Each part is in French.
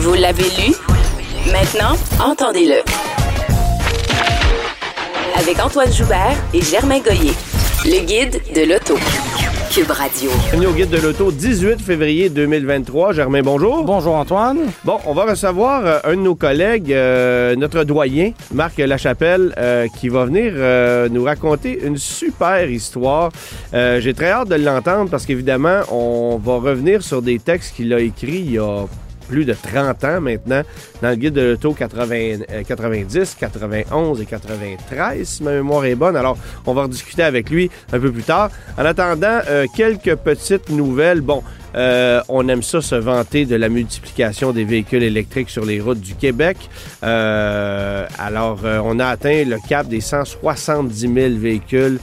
Vous l'avez lu? Maintenant, entendez-le. Avec Antoine Joubert et Germain Goyer, le guide de l'auto. Cube Radio. Bienvenue au guide de l'auto, 18 février 2023. Germain, bonjour. Bonjour Antoine. Bon, on va recevoir euh, un de nos collègues, euh, notre doyen, Marc Lachapelle, euh, qui va venir euh, nous raconter une super histoire. Euh, J'ai très hâte de l'entendre parce qu'évidemment, on va revenir sur des textes qu'il a écrits il y a plus de 30 ans maintenant dans le guide de l'auto 80, euh, 90, 91 et 93, si ma mémoire est bonne. Alors, on va rediscuter avec lui un peu plus tard. En attendant, euh, quelques petites nouvelles. Bon, euh, on aime ça se vanter de la multiplication des véhicules électriques sur les routes du Québec. Euh, alors, euh, on a atteint le cap des 170 000 véhicules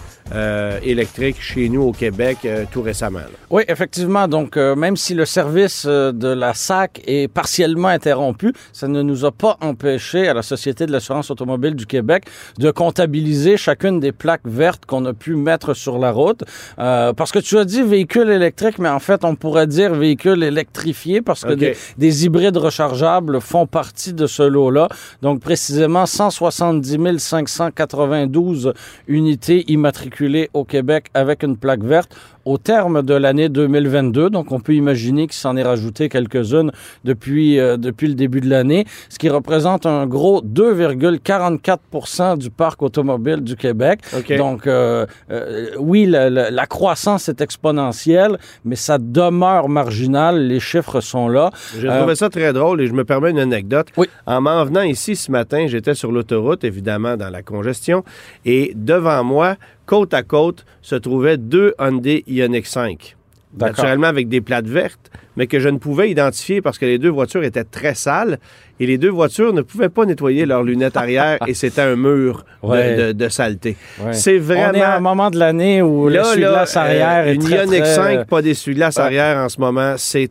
électriques chez nous au Québec tout récemment. Oui, effectivement. Donc, même si le service de la SAC est partiellement interrompu, ça ne nous a pas empêché à la Société de l'assurance automobile du Québec de comptabiliser chacune des plaques vertes qu'on a pu mettre sur la route. Parce que tu as dit véhicule électrique, mais en fait, on pourrait dire véhicule électrifié parce que des hybrides rechargeables font partie de ce lot-là. Donc, précisément 170 592 unités immatriculées au Québec avec une plaque verte au terme de l'année 2022. Donc, on peut imaginer qu'il s'en est rajouté quelques-unes depuis, euh, depuis le début de l'année, ce qui représente un gros 2,44% du parc automobile du Québec. Donc, euh, euh, oui, la, la- la croissance est exponentielle, mais ça demeure marginal. Les chiffres sont là. J'ai trouvé ça très drôle et je me permets une anecdote. Oui. En m'en venant ici ce matin, j'étais sur l'autoroute, évidemment, dans la congestion, et devant moi, côte à côte, se trouvaient deux Hyundai Ioniq 5. D'accord. Naturellement avec des plates vertes, mais que je ne pouvais identifier parce que les deux voitures étaient très sales et les deux voitures ne pouvaient pas nettoyer leurs lunettes arrière et c'était un mur de- Ouais. de, de saleté. Ouais. C'est On est à un vraiment... moment de l'année où Là, l'essuie-glace là, arrière euh, est une très, Ioniq très, 5, euh, pas d'essuie-glace ouais. arrière en ce moment. C'est,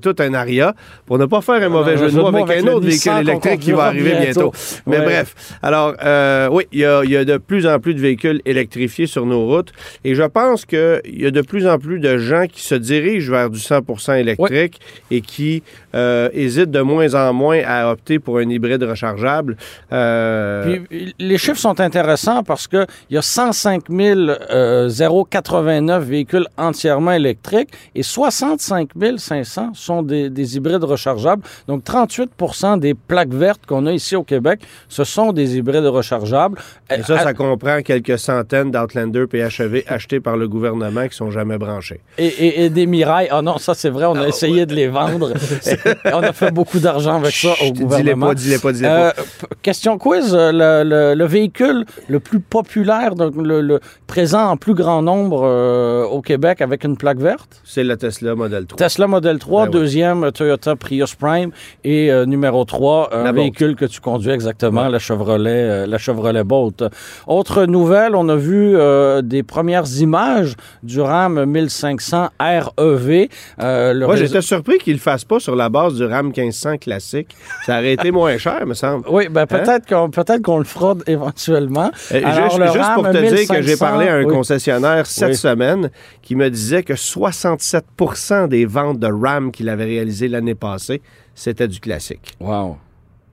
tout un aria. Pour ne pas faire un mauvais jeu de mots avec avec un autre véhicule électrique qui va arriver bientôt. bientôt. Mais bref. Alors, euh, oui, il y a, il y a de plus en plus de véhicules électrifiés sur nos routes. Et je pense qu'il y a de plus en plus de gens qui se dirigent vers du 100% électrique et qui euh, hésitent de moins en moins à opter pour un hybride rechargeable. Euh, Puis, les chiffres sont intéressants parce que il y a 105 euh, 089 véhicules entièrement électriques et 65 500 sont des, des hybrides rechargeables. Donc 38% des plaques vertes qu'on a ici au Québec, ce sont des hybrides rechargeables. et ça, Euh, ça comprend quelques centaines d'Outlander PHEV achetés par le gouvernement qui sont jamais branchés. et, et- et des Mirailles. Ah non, ça c'est vrai, on a essayé de les vendre. on a fait beaucoup d'argent avec ça au Chut, Dis-les gouvernement. pas, dis-les pas, dis-les Euh, pas. p- question quiz, euh, le, le- le véhicule le plus populaire, donc le, le présent en plus grand nombre euh, au Québec avec une plaque verte? C'est la Tesla Model 3. Tesla Model 3, Ben oui. deuxième Toyota Prius Prime et euh, numéro 3, un La Bolt. véhicule que tu conduis exactement, la Chevrolet, euh, la Chevrolet Bolt. Autre nouvelle, on a vu euh, des premières images du RAM 1500 REV. Euh, Moi, réseau- j'étais surpris qu'il ne le fasse pas sur la base du RAM 1500 classique. Ça aurait été moins cher, me semble. Oui, ben peut-être qu'on peut-être qu'on le fera éventuellement. Euh, Alors, juste le juste RAM pour te dire que j'ai 1500, parlé à un oui. concessionnaire cette Oui. semaine qui me disait que 67% des ventes de RAM qu'il avait réalisées l'année passée, c'était du classique. Wow.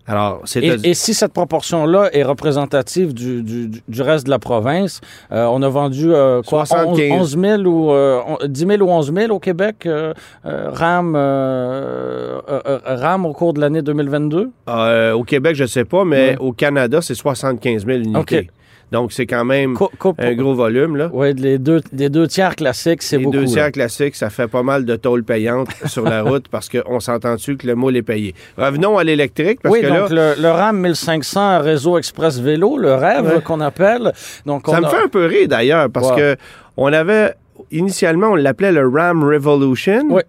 Alors, c'est Et, et si cette proportion-là est représentative du, du- du reste de la province, euh, on a vendu euh, quoi, 75. 11, 11 000 ou euh, on- 10 000 ou 11 000 au Québec, euh, euh, RAM, euh, RAM au cours de l'année 2022? Euh, au Québec, je ne sais pas, mais au Canada, c'est 75 000 unités. OK. Donc, c'est quand même Co- un gros volume. Là. Oui, les deux, les deux tiers classiques, c'est Les beaucoup. deux là. tiers classiques, ça fait pas mal de tôles payantes sur la route parce qu'on s'entend dessus que le moule est payé? Revenons à l'électrique parce oui, que là, donc le, le RAM 1500 Réseau Express Vélo, le rêve Ouais. qu'on appelle. Donc, on Ça me fait un peu rire d'ailleurs parce Ouais. que on avait initialement on l'appelait le Ram Revolution. Ouais.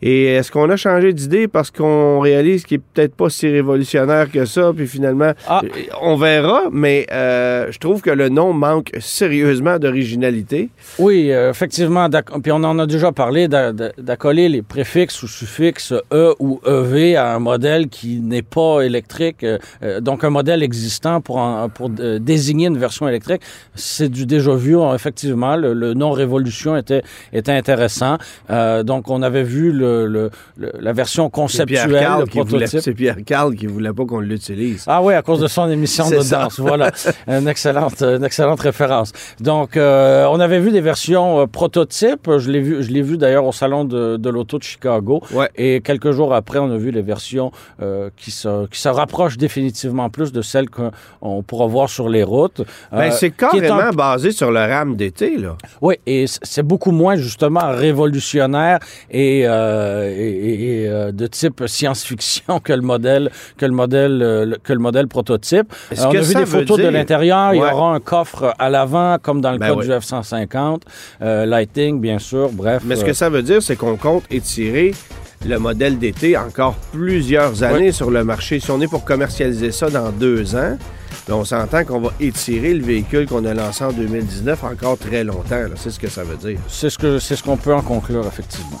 Et est-ce qu'on a changé d'idée parce qu'on réalise qu'il est peut-être pas si révolutionnaire que ça, puis finalement, Ah. euh, on verra, mais euh, je trouve que le nom manque sérieusement d'originalité. Oui, euh, effectivement. Puis on en a déjà parlé d'a- d'a- d'accoler les préfixes ou suffixes E ou EV à un modèle qui n'est pas électrique, euh, donc un modèle existant pour, en- pour désigner une version électrique. C'est du déjà vu. hein, Effectivement, le, le nom Révolution était, était intéressant. Donc on avait vu le, le- le- la version conceptuelle, c'est Pierre Carl qui voulait pas qu'on l'utilise. Ah oui, à cause de son émission de ça. danse. Voilà, une excellente, une excellente référence. Donc, euh, on avait vu des versions euh, prototypes. Je l'ai vu, je l'ai vu d'ailleurs au salon de, de l'auto de Chicago. Ouais. Et quelques jours après, on a vu les versions euh, qui se, qui se rapprochent définitivement plus de celles qu'on pourra voir sur les routes. Ben, c'est un carrément basé sur le RAM d'été, là. oui, et c'est beaucoup moins justement révolutionnaire et, euh, et- euh, de type science-fiction que le modèle que le modèle euh, que le modèle prototype. Euh, on a vu des photos de l'intérieur. Il y aura un coffre à l'avant comme dans le Ben cas oui. du F-150, euh, lighting bien sûr. Bref. Mais ce que ça veut dire, c'est qu'on compte étirer le modèle d'été encore plusieurs années sur le marché. Si on est pour commercialiser ça dans deux ans, ben, on s'entend qu'on va étirer le véhicule qu'on a lancé en 2019 encore très longtemps. C'est ce que ça veut dire. c'est ce c'est ce qu'on peut en conclure effectivement.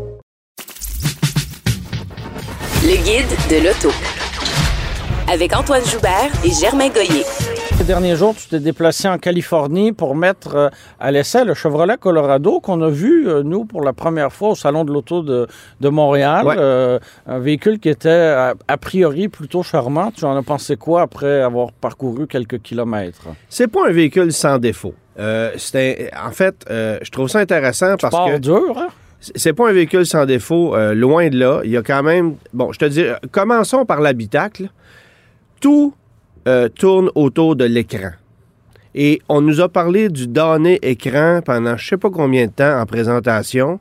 De l'auto. Avec Antoine Joubert et Germain Goyer. Ces derniers jours, tu t'es déplacé en Californie pour mettre euh, à l'essai le Chevrolet Colorado qu'on a vu, euh, nous, pour la première fois au Salon de l'Auto de, de Montréal. Ouais. Euh, un véhicule qui était a, a priori plutôt charmant. Tu en as pensé quoi après avoir parcouru quelques kilomètres? C'est pas un véhicule sans défaut. Euh, un- en fait, euh, je trouve ça intéressant parce Pas que dur, hein? C'est pas un véhicule sans défaut, euh, loin de là. Il y a quand même. Bon, je te dis, commençons par l'habitacle. Tout euh, tourne autour de l'écran. Et on nous a parlé du donné écran pendant je sais pas combien de temps en présentation.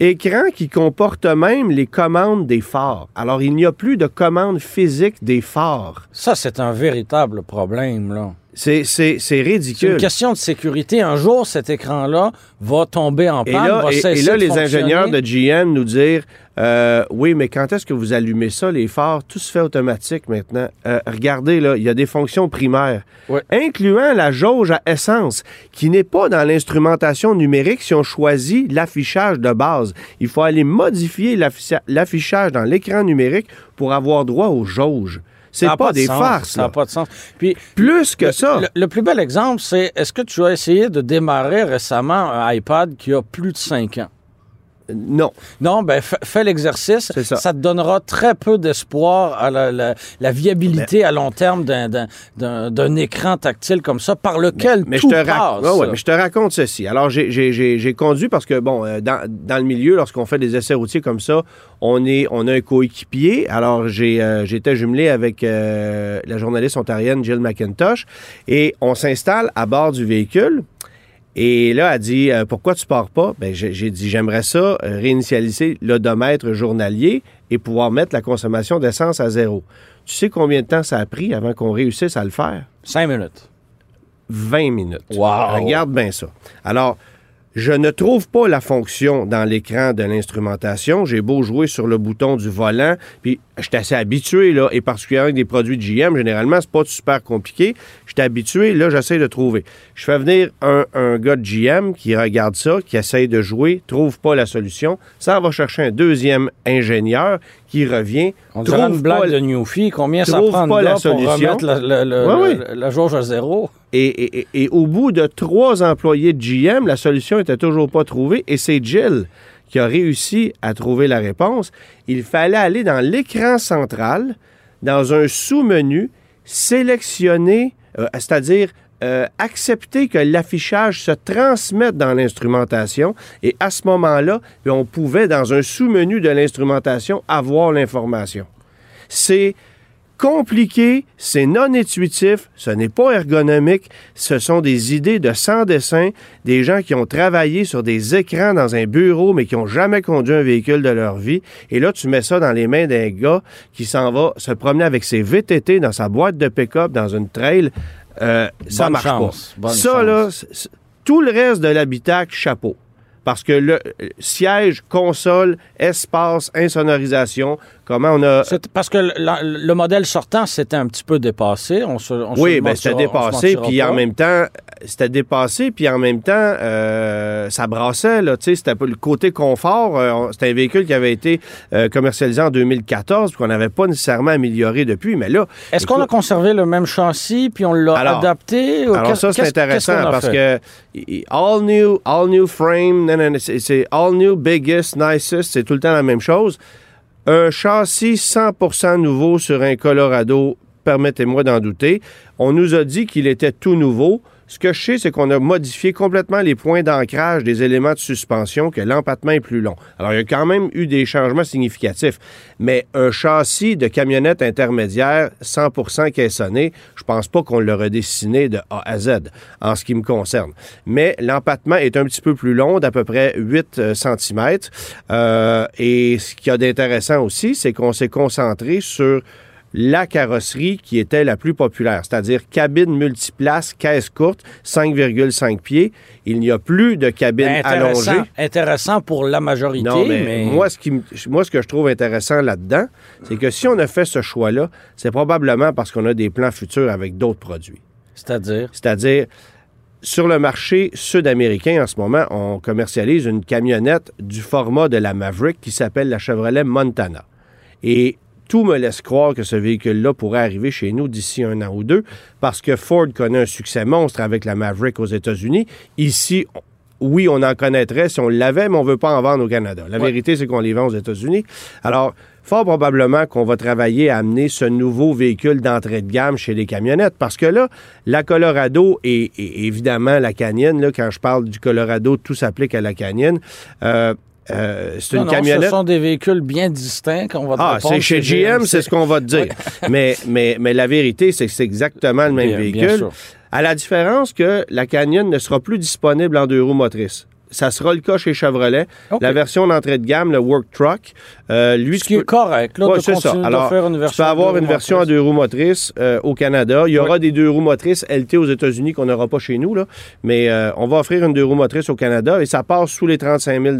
Écran qui comporte même les commandes des phares. Alors, il n'y a plus de commandes physiques des phares. Ça, c'est un véritable problème, là. C'est, c'est, c'est C'est une ridicule. question de sécurité. Un jour, cet écran-là va tomber en Et panne, là, va et- et cesser là, de les ingénieurs de GM nous dire euh, Oui, mais quand est-ce que vous allumez ça, les phares? Tout se fait automatique maintenant. Euh, regardez, là, il y a des fonctions primaires, Ouais. incluant la jauge à essence, qui n'est pas dans l'instrumentation numérique si on choisit l'affichage de base. Il faut aller modifier l'afficha- l'affichage dans l'écran numérique pour avoir droit aux jauges. C'est pas, de des sens, farces. Ça n'a pas de sens. Puis, Plus que le, ça. Le, le plus bel exemple, c'est est-ce que tu as essayé de démarrer récemment un iPad qui a plus de 5 ans? Non. Non, ben fa- fais l'exercice. C'est ça. te donnera très peu d'espoir à la, la- la viabilité à long terme d'un- écran tactile comme ça, par lequel Mais tout je, te passe. ouais, mais je te raconte ceci. Alors, j'ai- conduit parce que, bon, euh, dans, dans le milieu, lorsqu'on fait des essais routiers comme ça, on, est, on a un coéquipier. Alors, euh, j'étais jumelé avec euh, la journaliste ontarienne Jill McIntosh et on s'installe à bord du véhicule. Et là, elle dit euh, Pourquoi tu pars pas? Ben, J'ai dit J'aimerais ça euh, réinitialiser l'odomètre journalier et pouvoir mettre la consommation d'essence à zéro. Tu sais combien de temps ça a pris avant qu'on réussisse à le faire? 5 minutes. 20 minutes. Wow. Regarde bien ça. Alors, je ne trouve pas la fonction dans l'écran de l'instrumentation. J'ai beau jouer sur le bouton du volant, puis je suis assez habitué, là, et particulièrement avec des produits de GM, généralement, c'est pas super compliqué. Je suis habitué, là, j'essaie de trouver. Je fais venir un, gars de GM qui regarde ça, qui essaye de jouer, trouve pas la solution. Ça va chercher un deuxième ingénieur qui revient. On trouve une blague pas de Newfie. Combien ça prend pas de la gars pour solution? remettre la, la- la- Ouais, la- la jauge à zéro? Et, et- et- et au bout de trois employés de GM, la solution était toujours pas trouvée et c'est Jill qui a réussi à trouver la réponse. Il fallait aller dans l'écran central, dans un sous-menu, sélectionner, euh, c'est-à-dire euh, accepté que l'affichage se transmette dans l'instrumentation et à ce moment-là, puis on pouvait, dans un sous-menu de l'instrumentation, avoir l'information. C'est compliqué, c'est non intuitif, ce n'est pas ergonomique, ce sont des idées de sans dessin, des gens qui ont travaillé sur des écrans dans un bureau mais qui n'ont jamais conduit un véhicule de leur vie. Et là, tu mets ça dans les mains d'un gars qui s'en va se promener avec ses VTT dans sa boîte de pick-up dans une trail. Euh, ça Bonne marche chance, pas. ça, chance. là, c- c- tout le reste de l'habitacle, chapeau. Parce que le euh, siège, console, espace, insonorisation, comment on a... Parce que le, modèle sortant, c'était un petit peu dépassé. On se, on se Oui, le ben c'était dépassé, puis en même temps, c'était dépassé, puis en même temps, euh, ça brassait, là, c'était le côté confort, euh, c'était un véhicule qui avait été euh, commercialisé en 2014, puis qu'on n'avait pas nécessairement amélioré depuis, mais là... Est-ce qu'on a conservé le même châssis, puis on l'a adapté? ou Alors ça, c'est intéressant parce que all new, all new frame, c'est all new, biggest, nicest, c'est tout le temps la même chose. Un châssis 100% nouveau sur un Colorado, permettez-moi d'en douter. On nous a dit qu'il était tout nouveau. Ce que je sais, c'est qu'on a modifié complètement les points d'ancrage des éléments de suspension, que l'empattement est plus long. Alors, il y a quand même eu des changements significatifs. Mais un châssis de camionnette intermédiaire 100% caissonné, je pense pas qu'on l'a redessiné de A à Z en ce qui me concerne. Mais l'empattement est un petit peu plus long, d'à peu près 8 cm. et ce qu'il y a d'intéressant aussi, c'est qu'on s'est concentré sur la carrosserie qui était la plus populaire, c'est-à-dire cabine multiplace, caisse courte, 5,5 pieds. Il n'y a plus de cabine intéressant, allongée. intéressant pour la majorité, Non, mais, mais, Moi, ce qui, moi, ce que je trouve intéressant là-dedans, c'est que si on a fait ce choix-là, c'est probablement parce qu'on a des plans futurs avec d'autres produits. c'est-à-dire? C'est-à-dire, sur le marché sud-américain, en ce moment, on commercialise une camionnette du format de la Maverick qui s'appelle la Chevrolet Montana. Et tout me laisse croire que ce véhicule-là pourrait arriver chez nous d'ici un an ou deux, parce que Ford connaît un succès monstre avec la Maverick aux États-Unis. Ici, oui, on en connaîtrait si on l'avait, mais on ne veut pas en vendre au Canada. La vérité, c'est qu'on les vend aux États-Unis. Alors, fort probablement qu'on va travailler à amener ce nouveau véhicule d'entrée de gamme chez les camionnettes, parce que là, la Colorado et, et évidemment la Canyon, là, quand je parle du Colorado, tout s'applique à la Canyon. Euh, euh, c'est une non, camionnette. ce sont des véhicules bien distincts qu'on va te Ah, c'est chez GM, c'est ce qu'on va te dire. mais, mais, mais la vérité, c'est que c'est exactement le même Bien- bien véhicule. sûr. À la différence que la Canyon ne sera plus disponible en deux roues motrices. Ça sera le cas chez Chevrolet. La version d'entrée de gamme, le Work Truck, euh, lui, Ce qui est correct, là, Ouais, c'est ça. Alors, faire une version. tu peux avoir une version à deux roues motrices euh, au Canada. Il y aura des deux roues motrices LT aux États-Unis qu'on n'aura pas chez nous, là. mais euh, on va offrir une deux roues motrices au Canada et ça passe sous les 35 000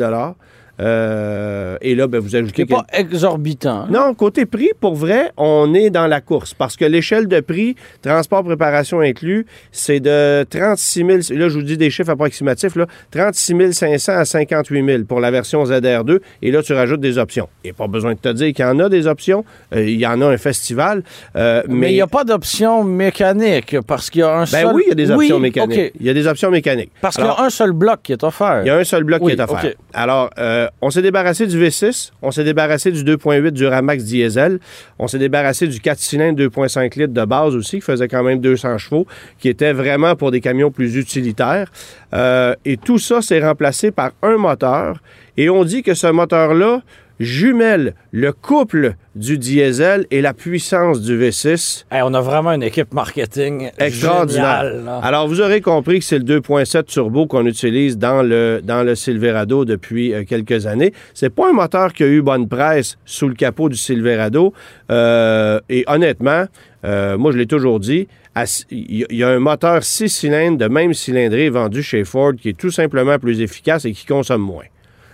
euh, Et là, ben, vous ajoutez... n'est pas exorbitant. hein? Non, côté prix, pour vrai, on est dans la course parce que l'échelle de prix, transport, préparation inclus, c'est de 36 000, là je vous dis des chiffres approximatifs, là, 36 500 à 58 000 pour la version ZR2 et là tu rajoutes des options. Il n'y a pas besoin de te dire qu'il y en a des options, Euh, il y en a un festival, euh, mais... Il n'y a pas d'option mécanique parce qu'il y a un Ben seul. oui, il y a des options Oui, mécaniques. Il y a des options mécaniques. Parce qu'il y a un seul bloc qui est offert. Il y a un seul bloc Oui, qui est offert. Alors, euh, on s'est débarrassé du V6, on s'est débarrassé du 2.8 du Ramax diesel, on s'est débarrassé du 4 cylindres 2.5 litres de base aussi, qui faisait quand même 200 chevaux, qui était vraiment pour des camions plus utilitaires. Euh, et tout ça s'est remplacé par un moteur. Et on dit que ce moteur-là jumelle le couple du diesel et la puissance du V6. Hey, on a vraiment une équipe marketing Extraordinaire. géniale. Alors, vous aurez compris que c'est le 2.7 turbo qu'on utilise dans le, dans le Silverado depuis euh, quelques années. C'est pas un moteur qui a eu bonne presse sous le capot du Silverado. Euh, et honnêtement, euh, moi, je l'ai toujours dit, à- il y, a- il y a un moteur 6 cylindres de même cylindrée vendu chez Ford qui est tout simplement plus efficace et qui consomme moins.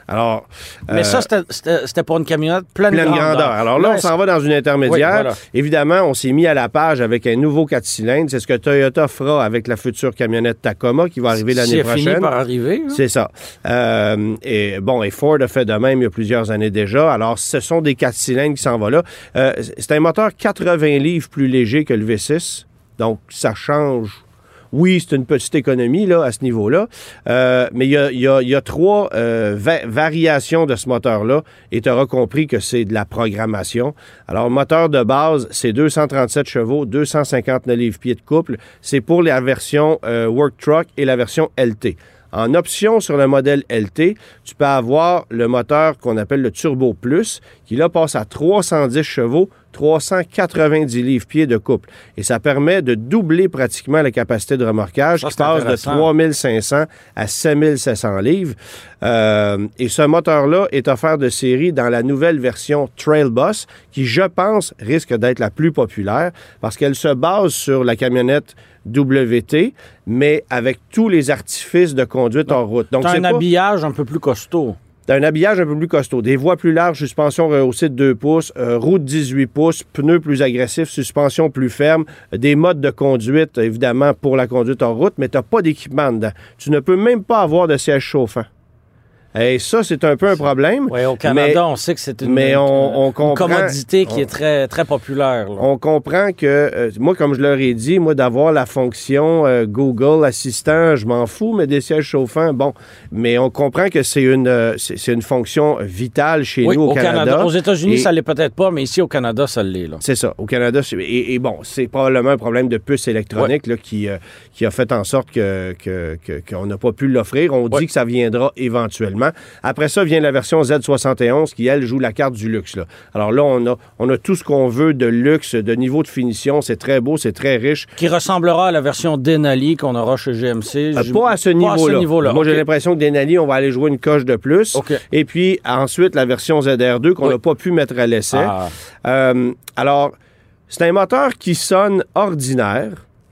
Alors, Mais euh, ça, c'était- c'était pour une camionnette pleine, pleine grandeur. grandeur. Alors là, on s'en va dans une intermédiaire. Oui, voilà. Évidemment, on s'est mis à la page avec un nouveau 4 cylindres. C'est ce que Toyota fera avec la future camionnette Tacoma qui va arriver l'année C'est fini prochaine. par arriver. hein? C'est ça. Euh, et bon, et Ford a fait de même il y a plusieurs années déjà. Alors, ce sont des 4 cylindres qui s'en vont là. Euh, c'est un moteur 80 livres plus léger que le V6. Donc, ça change. Oui, c'est une petite économie là, à ce niveau-là, euh, mais il y a, y a- y a trois euh, va- variations de ce moteur-là et tu auras compris que c'est de la programmation. Alors, moteur de base, c'est 237 chevaux, 259 livres-pieds de couple. C'est pour la version euh, Work Truck et la version LT. En option sur le modèle LT, tu peux avoir le moteur qu'on appelle le Turbo Plus, qui là passe à 310 chevaux, 390 livres-pieds de couple. Et ça permet de doubler pratiquement la capacité de remorquage, Ça, qui passe de intéressant. 3500 à 7700 livres. Euh, et ce moteur-là est offert de série dans la nouvelle version Trail Bus, qui, je pense, risque d'être la plus populaire parce qu'elle se base sur la camionnette WT, mais avec tous les artifices de conduite en route. Donc, c'est un pas- habillage un peu plus costaud. T'as un habillage un peu plus costaud, des voies plus larges, suspension rehaussée de 2 pouces, euh, roue de 18 pouces, pneus plus agressifs, suspension plus ferme, des modes de conduite, évidemment, pour la conduite en route, mais t'as pas d'équipement dedans. Tu ne peux même pas avoir de siège chauffant. Et ça, c'est un peu un problème. Oui, au Canada, Mais- on sait que c'est une, mais on- on une comprend- commodité qui on- est très, très populaire. là. On comprend que, euh, moi, comme je leur ai dit, moi, d'avoir la fonction euh, Google Assistant, je m'en fous, mais des sièges chauffants, bon. Mais on comprend que c'est une, euh, c'est une fonction vitale chez Oui, nous au, au Canada. Aux États-Unis, ça l'est peut-être pas, mais ici au Canada, ça l'est. là. C'est ça. Au Canada, c'est- et, et bon, c'est probablement un problème de puce électronique là, qui, qui a fait en sorte que, que- que- qu'on n'a pas pu l'offrir. On Ouais. dit que ça viendra éventuellement. Après ça vient la version Z71 qui, elle, joue la carte du luxe. là. Alors là, on a, on a tout ce qu'on veut de luxe, de niveau de finition. C'est très beau, c'est très riche. Qui ressemblera à la version Denali qu'on aura chez GMC. Euh, pas à ce niveau-là. Moi, j'ai l'impression que Denali, on va aller jouer une coche de plus. Et puis, ensuite, la version ZR2 qu'on Oui. n'a pas pu mettre à l'essai. Ah. Euh, alors, c'est un moteur qui sonne ordinaire.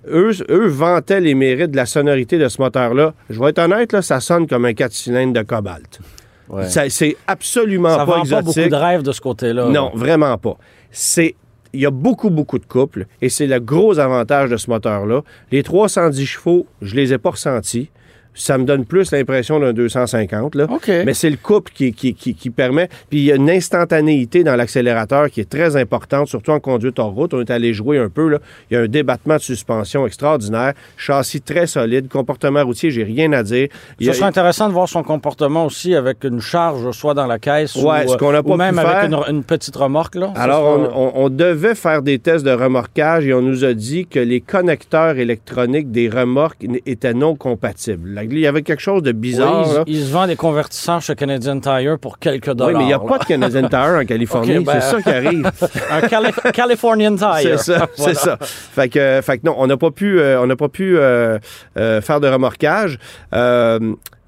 Eux, eux vantaient les mérites de la sonorité de ce moteur-là. Je vais être honnête, là, ça sonne comme un 4 cylindres de cobalt. Ouais. C'est absolument Ça pas vend pas exotique. beaucoup de rêves de ce côté-là. Non, vraiment pas. C'est il y a beaucoup, beaucoup de couples et c'est le gros avantage de ce moteur-là. Les 310 chevaux, je les ai pas ressentis. Ça me donne plus l'impression d'un 250. Là. OK. Mais c'est le couple qui, qui, qui- qui permet. Puis il y a une instantanéité dans l'accélérateur qui est très importante, surtout en conduite en route. On est allé jouer un peu. Là. Il y a un débattement de suspension extraordinaire, châssis très solide, comportement routier, j'ai rien à dire. Il Ce a- serait intéressant de voir son comportement aussi avec une charge, soit dans la caisse Ouais, ou, ce qu'on a ou pas même pu avec faire. une, une petite remorque. Là. Alors, sera- on, on- on devait faire des tests de remorquage et on nous a dit que les connecteurs électroniques des remorques étaient non compatibles. Il y avait quelque chose de Oui, bizarre. il, là. il se vend des convertisseurs chez Canadian Tire pour quelques Oui, dollars. mais il n'y a là. pas de Canadian Tire en Californie. Ben- C'est ça qui arrive. Un Cali- Californian Tire. C'est ça, Voilà. c'est ça. Fait que, fait que non, on n'a pas pu, euh, on n'a pas pu euh, euh, faire de remorquage.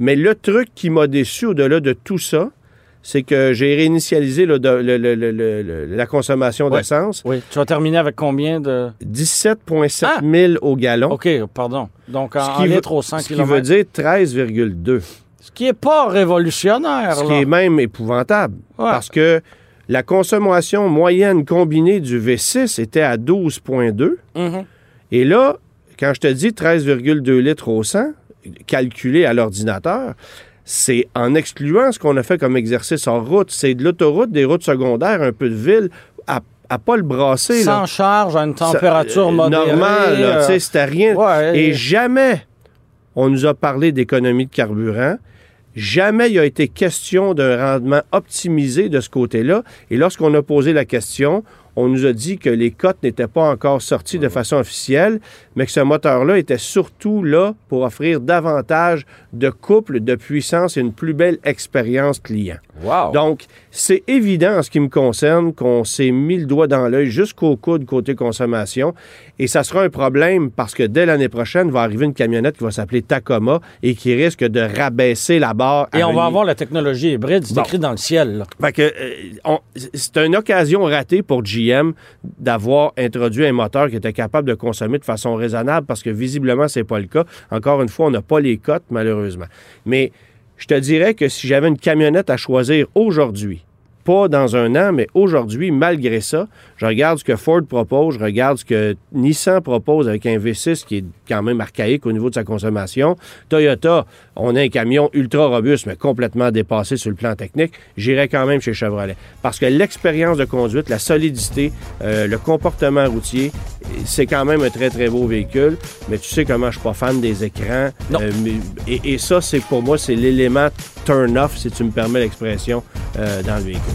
Mais le truc qui m'a déçu au-delà de tout ça, c'est que j'ai réinitialisé le- le- le- la consommation Ouais. d'essence. Oui, tu vas terminer avec combien de... 17,7 Ah! 000 au gallon. OK, pardon. Donc, en, litres au 100 Ce qui veut dire 13,2. Ce qui est pas révolutionnaire, Ce là. qui est même épouvantable. Ouais. Parce que la consommation moyenne combinée du V6 était à 12,2. Mhm. Et là, quand je te dis 13,2 litres au 100, calculé à l'ordinateur, c'est en excluant ce qu'on a fait comme exercice en route. C'est de l'autoroute, des routes secondaires, un peu de ville, à, à pas le brasser. là. Sans charge, à une Ça- température euh, modérée. Là, euh, sais, c'était rien. ouais, Et et- jamais on nous a parlé d'économie de carburant. Jamais il a été question d'un rendement optimisé de ce côté-là. Et lorsqu'on a posé la question, on nous a dit que les cotes n'étaient pas encore sorties de façon officielle, mais que ce moteur-là était surtout là pour offrir davantage de couple, de puissance et une plus belle expérience client. Wow. Donc, c'est évident en ce qui me concerne qu'on s'est mis le doigt dans l'œil jusqu'au coude côté consommation. Et ça sera un problème parce que dès l'année prochaine, va arriver une camionnette qui va s'appeler Tacoma et qui risque de rabaisser la barre. Et on va avoir la technologie hybride, c'est Bon. écrit dans le ciel. là. fait que, euh, c'est une occasion ratée pour GM d'avoir introduit un moteur qui était capable de consommer de façon raisonnable parce que visiblement, c'est pas le cas. Encore une fois, on n'a pas les cotes, malheureusement. Mais je te dirais que si j'avais une camionnette à choisir aujourd'hui, pas dans un an, mais aujourd'hui, malgré ça, Je regarde ce que Ford propose, je regarde ce que Nissan propose avec un V6 qui est quand même archaïque au niveau de sa consommation. Toyota, on a un camion ultra robuste, mais complètement dépassé sur le plan technique. J'irai quand même chez Chevrolet. Parce que l'expérience de conduite, la solidité, euh, le comportement routier, c'est quand même un très, très beau véhicule. Mais tu sais comment je suis pas fan des écrans. Non. Euh, et ça, c'est pour moi, c'est l'élément turn-off, si tu me permets l'expression, euh, dans le véhicule.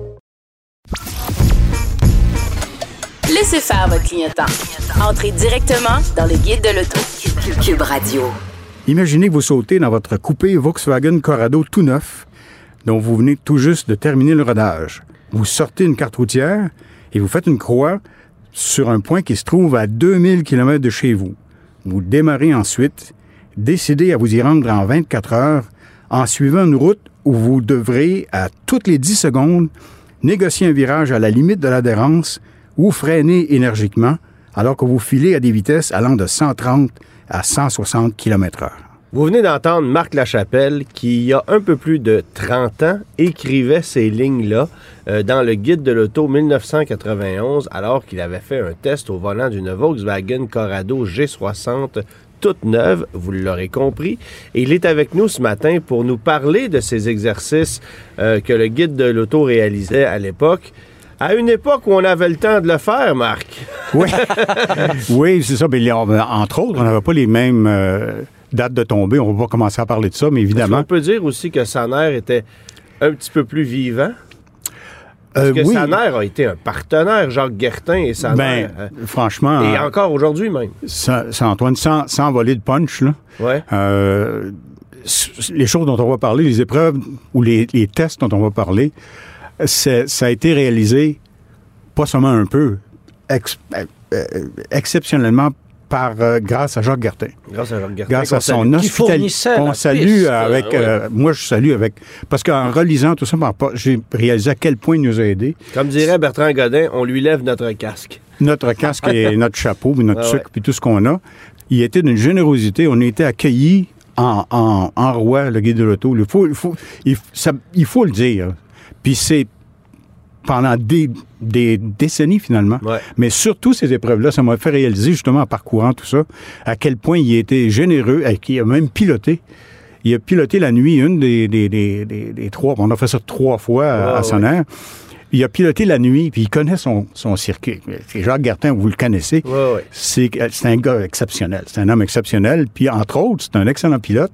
Laissez faire votre clientèle. Entrez directement dans le guide de l'auto. Cube Radio. Imaginez que vous sautez dans votre coupé Volkswagen Corrado tout neuf, dont vous venez tout juste de terminer le rodage. Vous sortez une carte routière et vous faites une croix sur un point qui se trouve à 2000 km de chez vous. Vous démarrez ensuite, décidez à vous y rendre en 24 heures en suivant une route où vous devrez, à toutes les 10 secondes, négocier un virage à la limite de l'adhérence ou freiner énergiquement alors que vous filez à des vitesses allant de 130 à 160 km heure. Vous venez d'entendre Marc Lachapelle qui, il y a un peu plus de 30 ans, écrivait ces lignes-là euh, dans le guide de l'auto 1991 alors qu'il avait fait un test au volant d'une Volkswagen Corrado G60 toute neuve, vous l'aurez compris. Et il est avec nous ce matin pour nous parler de ces exercices euh, que le guide de l'auto réalisait à l'époque. À une époque où on avait le temps de le faire, Marc. Oui, oui c'est ça. Mais entre autres, on n'avait pas les mêmes euh, dates de tombée. On va pas commencer à parler de ça, mais On évidemment. peut dire aussi que Saner était un petit peu plus vivant? Parce Euh, que oui. Saner a été un partenaire, Jacques Guertin et Saner. Ben, euh, franchement, et euh, encore aujourd'hui même. ça- ça, Antoine, sans, sans voler de punch, là, Ouais. euh, les choses dont on va parler, les épreuves ou les, les tests dont on va parler, ça a été réalisé pas seulement un peu, ex- euh, euh, exceptionnellement par, euh, grâce à Jacques Guertin. Grâce à Jacques Guertin. grâce à son hospitalité. On salue avec. euh, moi, je salue avec. Parce qu'en relisant tout ça, par- j'ai réalisé à quel point il nous a aidés. Comme dirait Bertrand Godin, on lui lève notre casque. Notre casque et notre chapeau, puis notre Ouais, sucre, puis tout ce qu'on a. Il était d'une générosité. On a été accueillis en, en, en roi, le guide de l'auto. Il faut, il, faut, il, ça- il faut le dire. Puis c'est pendant des, des décennies, finalement. Ouais. Mais surtout ces épreuves-là, ça m'a fait réaliser, justement, en parcourant tout ça, à quel point il était généreux et qu'il a même piloté. Il a piloté la nuit, une des, des, des, trois. On a fait ça trois fois à, Ouais, à Sonner. Il a piloté la nuit, puis il connaît son, son circuit. Jacques Gartin, vous le connaissez. Ouais, ouais. C'est c'est un gars exceptionnel. C'est un homme exceptionnel. Puis, entre autres, c'est un excellent pilote.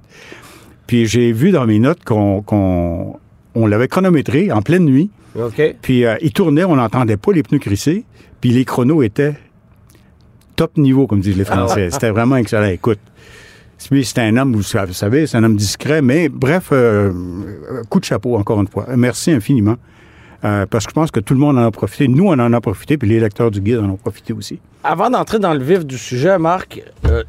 Puis, j'ai vu dans mes notes qu'on qu'on- on l'avait chronométré en pleine nuit. OK. Puis euh, il tournait, on n'entendait pas les pneus crisser. Puis les chronos étaient top niveau, comme disent les Français. C'était vraiment excellent. Écoute, c'est un homme, vous savez, c'est un homme discret, mais bref, euh, euh, coup de chapeau, encore une fois. Merci infiniment. Euh, parce que je pense que tout le monde en a profité. Nous, on en a profité, puis les lecteurs du guide en ont profité aussi. Avant d'entrer dans le vif du sujet, Marc, euh,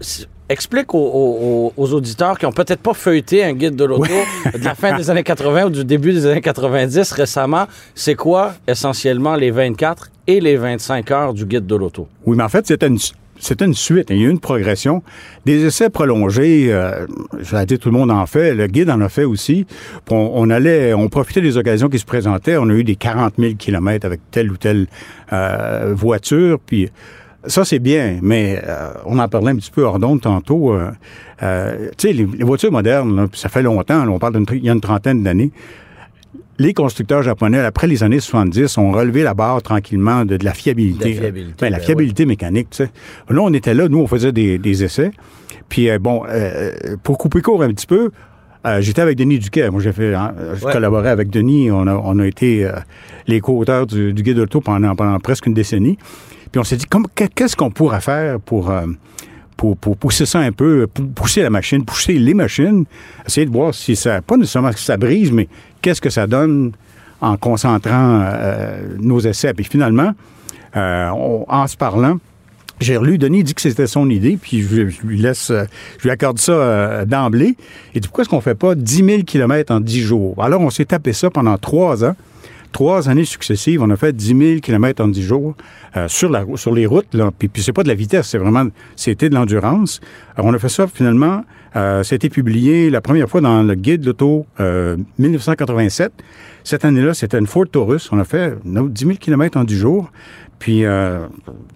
explique aux, aux- aux auditeurs qui ont peut-être pas feuilleté un guide de l'auto de la fin des années 80 ou du début des années 90 récemment, c'est quoi essentiellement les 24 et les 25 heures du guide de l'auto? Oui, mais en fait, c'était une, c'était une suite. Il y a eu une progression. Des essais prolongés, euh, a été tout le monde en fait. Le guide en a fait aussi. On, on allait, on profitait des occasions qui se présentaient. On a eu des 40 000 kilomètres avec telle ou telle euh, voiture. Puis ça, c'est bien, mais euh, on en parlait un petit peu hors d'onde tantôt. euh, euh, tu sais, les, voitures modernes, là, ça fait longtemps, on parle d'une y a une trentaine d'années. Les constructeurs japonais, après les années 70, ont relevé la barre tranquillement de, de la fiabilité. De la fiabilité, Ben, la fiabilité mécanique, tu sais. Là, on était là, nous, on faisait des, des essais. Puis, euh, bon, euh, pour couper court un petit peu, euh, j'étais avec Denis Duquet. Moi, j'ai fait, hein, je Ouais. collaborais avec Denis. On a, on a été euh, les co-auteurs du, du guide auto pendant, pendant presque une décennie. Puis on s'est dit, qu'est-ce qu'on pourrait faire pour, euh, pour, pousser ça un peu, pousser la machine, pousser les machines, essayer de voir si ça, pas nécessairement que ça brise, mais qu'est-ce que ça donne en concentrant euh, nos essais. Puis finalement, euh, en se parlant, j'ai relu, Denis dit que c'était son idée, puis je, lui laisse, je lui accorde ça euh, d'emblée. Et pourquoi est-ce qu'on fait pas 10 000 km en 10 jours? Alors, on s'est tapé ça pendant trois ans. Trois années successives, on a fait 10 000 km en 10 jours euh, sur, la, sur les routes. Là. Puis, puis c'est pas de la vitesse, c'est vraiment, c'était de l'endurance. Alors, on a fait ça finalement, euh, été publié la première fois dans le guide de l'auto euh, 1987. Cette année-là, c'était une Ford Taurus. On a fait nos 10 000 km en 10 jours. Puis, euh,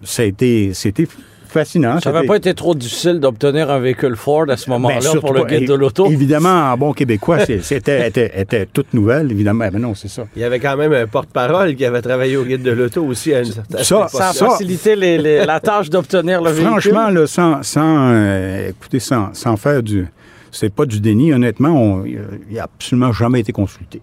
ça a été, c'était fascinant. Ça n'avait pas été trop difficile d'obtenir un véhicule Ford à ce moment-là ben, surtout pour le guide de l'auto? Évidemment, en bon québécois, c'était était, était toute nouvelle, évidemment. Mais non, c'est ça. Il y avait quand même un porte-parole qui avait travaillé au guide de l'auto aussi à une certaine Ça, Ça a facilité les- les- la tâche d'obtenir le véhicule? Franchement, là, sans, sans, euh, écoutez, sans, sans faire du... C'est pas du déni, honnêtement, on- il n'a absolument jamais été consulté.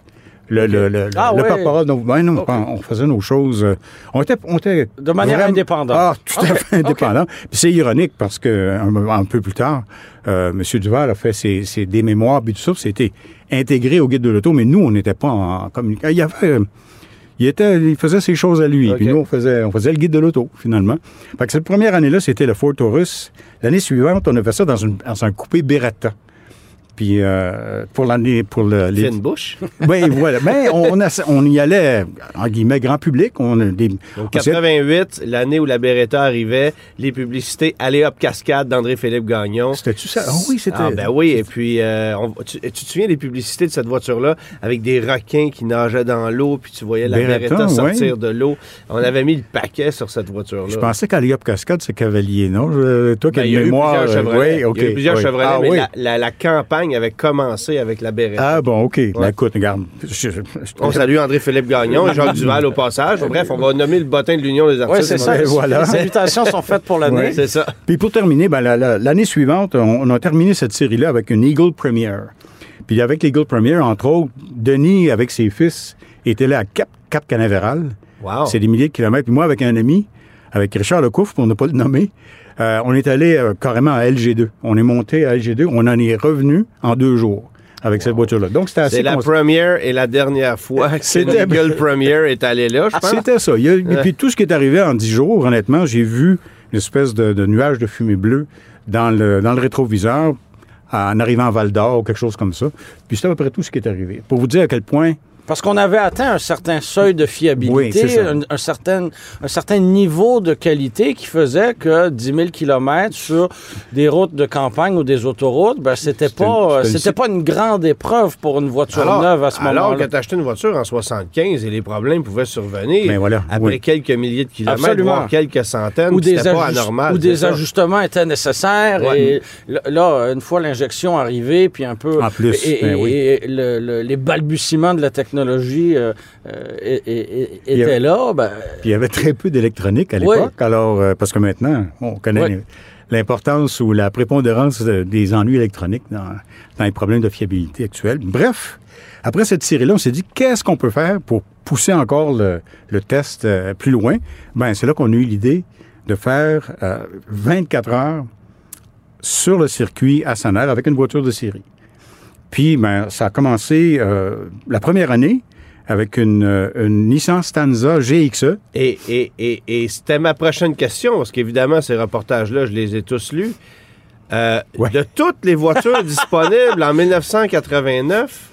Le, le, le, Ah le ouais. porte-parole, ben non, Ok. on faisait nos choses. euh, On était, on était De manière vraiment- indépendante. Ah, tout à fait indépendant. Puis c'est ironique parce que un, un peu plus tard, euh, M. Duval a fait ses, ses- des mémoires, puis tout ça, c'était intégré au guide de l'auto, mais nous, on n'était pas en communication. Il y avait... Il, était, il faisait ses choses à lui. Puis nous, on faisait, on faisait le guide de l'auto, finalement. Fait que cette première année-là, c'était le Ford Taurus. L'année suivante, on a fait ça dans, une, dans un coupé Beretta. Puis euh, pour l'année, pour le, les- Fine bouche? oui, voilà. Mais on, on, a- on y allait, en guillemets, grand public. On des, Donc, on essayait- 88, l'année où la Beretta arrivait, les publicités Allez hop cascade d'André-Philippe Gagnon. C'était-tu ça? Ah oui, c'était. Ah ben oui, et puis euh, on- tu, tu te souviens des publicités de cette voiture-là avec des requins qui nageaient dans l'eau, puis tu voyais la Beretta, Beretta sortir de l'eau? On avait mis le paquet sur cette voiture-là. Je pensais qu'Aliop Cascade, c'est Cavalier, non? Je- toi qui Ben, as une eu mémoire. plusieurs euh, oui, OK. Il y a eu plusieurs oui. Chevrolet, Ah, mais oui. la, la- la campagne avait commencé avec la Beretta. Ah bon, OK. Ben, écoute, regarde. je- je- On salue André-Philippe Gagnon et Jacques Duval au passage. Bref, on va nommer le bottin de l'Union des Oui, artistes. c'est ça. Et voilà. Les invitations sont faites pour l'année. Ouais. C'est ça. Puis pour terminer, ben, la- la- l'année suivante, on, on a terminé cette série-là avec une Eagle Premiere. Puis avec l'Eagle Premiere, entre autres, Denis, avec ses fils, était là à Cap, Cap Canaveral. Wow. C'est des milliers de kilomètres. Puis moi, avec un ami, avec Richard Lecouf, pour ne pas le nommer, euh, on est allé euh, carrément à LG2. On est monté à LG2. On en est revenu en deux jours avec cette voiture-là. Donc, c'était assez... C'est la première et la dernière fois que l'Eagle Premiere est allé là, je pense. C'était ça. Il y a- et puis tout ce qui est arrivé en dix jours, honnêtement, j'ai vu une espèce de, de nuage de fumée bleue dans le, dans le rétroviseur en arrivant à Val d'Or ou quelque chose comme ça. Puis c'est à peu près tout ce qui est arrivé. Pour vous dire à quel point Parce qu'on avait atteint un certain seuil de fiabilité, un, un certain, un certain niveau de qualité qui faisait que 10 000 km sur des routes de campagne ou des autoroutes, ben, c'était pas, euh, c'était pas une grande épreuve pour une voiture Alors, neuve à ce alors moment-là. que tu acheté une voiture en 75 et les problèmes pouvaient survenir Ben voilà, après oui. quelques milliers de kilomètres, Absolument. voire quelques centaines, ou des, c'était pas anormal. ou des ça. ajustements étaient nécessaires. Ouais. Et là- là, une fois l'injection arrivée, puis un peu... En plus, Et, ben et- oui. et le- le- les balbutiements de la technologie euh, euh, é- é- é- Il y étaient avait- là. Ben, Puis il y avait très peu d'électronique à Oui. l'époque. Alors, euh, parce que maintenant, on connaît Oui. l'importance ou la prépondérance de- des ennuis électroniques dans, dans les problèmes de fiabilité actuels. Bref, après cette série-là, on s'est dit, qu'est-ce qu'on peut faire pour pousser encore le, le test plus loin? Ben, c'est là qu'on a eu l'idée de faire euh, 24 heures sur le circuit à Sanel avec une voiture de série. Puis, ben, ça a commencé euh, la première année avec une, euh, une Nissan Stanza GXE. Et, et, et, et c'était ma prochaine question, parce qu'évidemment, ces reportages-là, je les ai tous lus. Euh, Ouais. De toutes les voitures disponibles en 1989,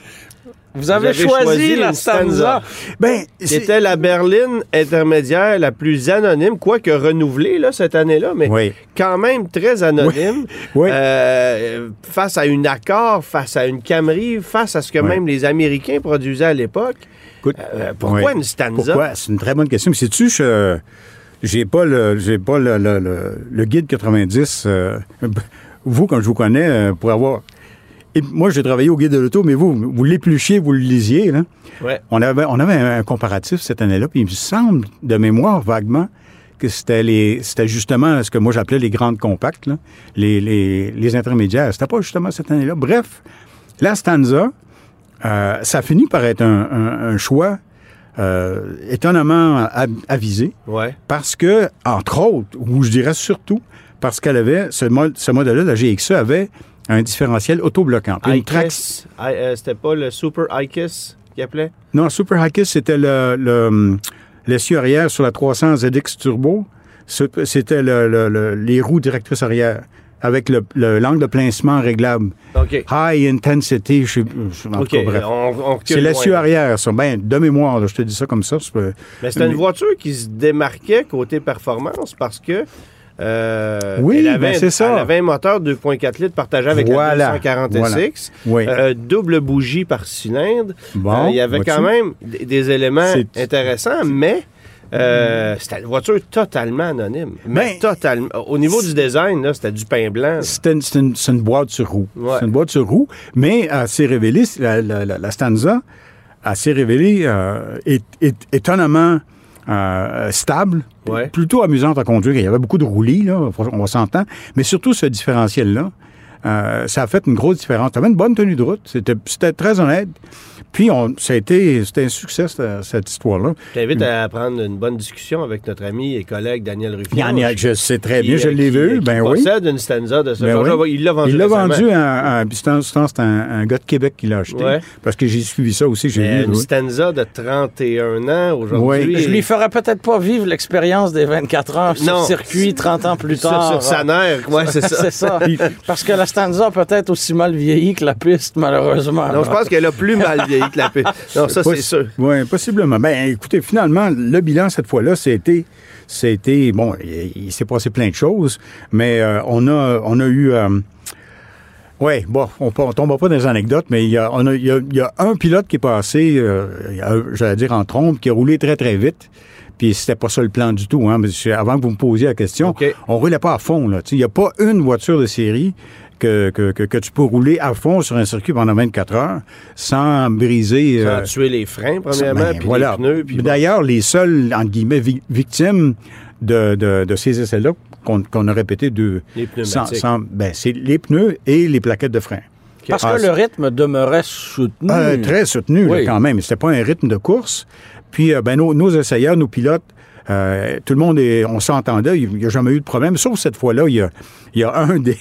vous avez, avez choisi, choisi la Stanza. Stanza. Ben, c'était la berline intermédiaire la plus anonyme, quoique renouvelée là, cette année-là, mais Oui. quand même très anonyme. Oui. Euh, face à une Accord, face à une Camry, face à ce que Oui. même les Américains produisaient à l'époque. Euh, pourquoi une Stanza? Pourquoi? C'est une très bonne question. Mais sais-tu, je j'ai pas le j'ai pas le, le- le- le guide 90. euh, vous, quand je vous connais, pour avoir. Et moi, j'ai travaillé au guide de l'auto, mais vous, vous l'épluchiez, vous le lisiez. Là. Ouais. On avait, on avait un, un comparatif cette année-là, puis il me semble, de mémoire vaguement, que c'était les c'était justement ce que moi j'appelais les grandes compactes, là, les, les, les intermédiaires. C'était pas justement cette année-là. Bref, la Stanza, euh, ça finit par être un, un- un choix euh, étonnamment avisé Ouais. parce que, entre autres, ou je dirais surtout, parce qu'elle avait, ce, mo- ce modèle-là, la GXE, avait un différentiel autobloquant. Puis une iKiss. I- euh, C'était pas le Super iKiss qu'il appelait? Non, Super High Kiss, c'était le, le, l'essieu arrière sur la 300 ZX Turbo. C'était le- le- le- les roues directrices arrière avec le- le- l'angle de pincement réglable. OK. High intensity, je je- en tout OK. cas, bref. on, C'est l'essieu arrière, ça. Ben, de mémoire, là, je te dis ça comme ça. Mais c'était une voiture qui se démarquait côté performance parce que. Euh, Oui, elle avait, ben, c'est ça. Elle avait un moteur 2.4 litres partagé avec Voilà, la 240 voilà. SX. Oui. Euh, double bougie par cylindre. Bon, Euh, il y avait quand même des, éléments intéressants, mais euh, c'était une voiture totalement anonyme. Mais Ben- totalement. Au niveau du design, là, c'était du pain blanc. C'était une, boîte sur roue. Ouais. C'est une boîte sur roue, mais elle s'est révélée, la, la- la- la Stanza, elle s'est révélée euh, é- é- étonnamment euh, stable, Ouais. plutôt amusante à conduire. Il y avait beaucoup de roulis, là, on va s'entendre, mais surtout ce différentiel-là, euh, ça a fait une grosse différence. Ça avait une bonne tenue de route, c'était c'était très honnête. Puis, on, ça a été, c'était un succès, cette, cette histoire-là. Je t'invite à prendre une bonne discussion avec notre ami et collègue Daniel en a, je sais très qui, bien, je l'ai qui- vu, qui ben oui. possède une stanza de ce Ben genre. oui. Il l'a vendu. Il l'a vendu à, c'est un, gars de Québec qui l'a acheté. Ouais. Parce que j'ai suivi ça aussi, j'ai vu. une oui. stanza de 31 ans aujourd'hui. Oui. Je lui ferais peut-être pas vivre l'expérience des 24 heures sur Non. circuit 30 ans plus sur, tard. sur sa nerf. Ouais, c'est ça. C'est ça. Parce que la stanza a peut-être aussi mal vieilli que la piste, malheureusement. Non, je pense qu'elle a plus mal vieilli la. Non, ça, c'est sûr. Oui, possiblement. Ben, écoutez, finalement, le bilan cette fois-là, c'était. C'était. Bon, il, il s'est passé plein de choses, mais euh, on, a, on a eu. oui, bon, on ne tombe pas dans les anecdotes, mais il y a, on a- il y a, il y a un pilote qui est passé, euh, j'allais dire en trompe, qui a roulé très, très vite. Puis c'était pas ça le plan du tout. Hein, mais avant que vous me posiez la question, on roulait pas à fond. là. Il n'y a pas une voiture de série que, que, que, que tu peux rouler à fond sur un circuit pendant 24 heures sans briser... Ça euh, tué les freins, premièrement, ben, puis voilà. les pneus. Puis bon. D'ailleurs, les seuls, entre guillemets, vi- victimes de, de, de ces essais-là qu'on qu'on a répété de... Les pneumatiques. ben, c'est les pneus et les plaquettes de frein. Parce Ah, que le rythme demeurait soutenu. Euh, très soutenu, là, quand même. C'était pas un rythme de course. Puis, euh, ben, nos, nos essayeurs, nos pilotes, euh, tout le monde, est, on s'entendait. Il n'y a jamais eu de problème. Sauf cette fois-là, il y a, il y a un des,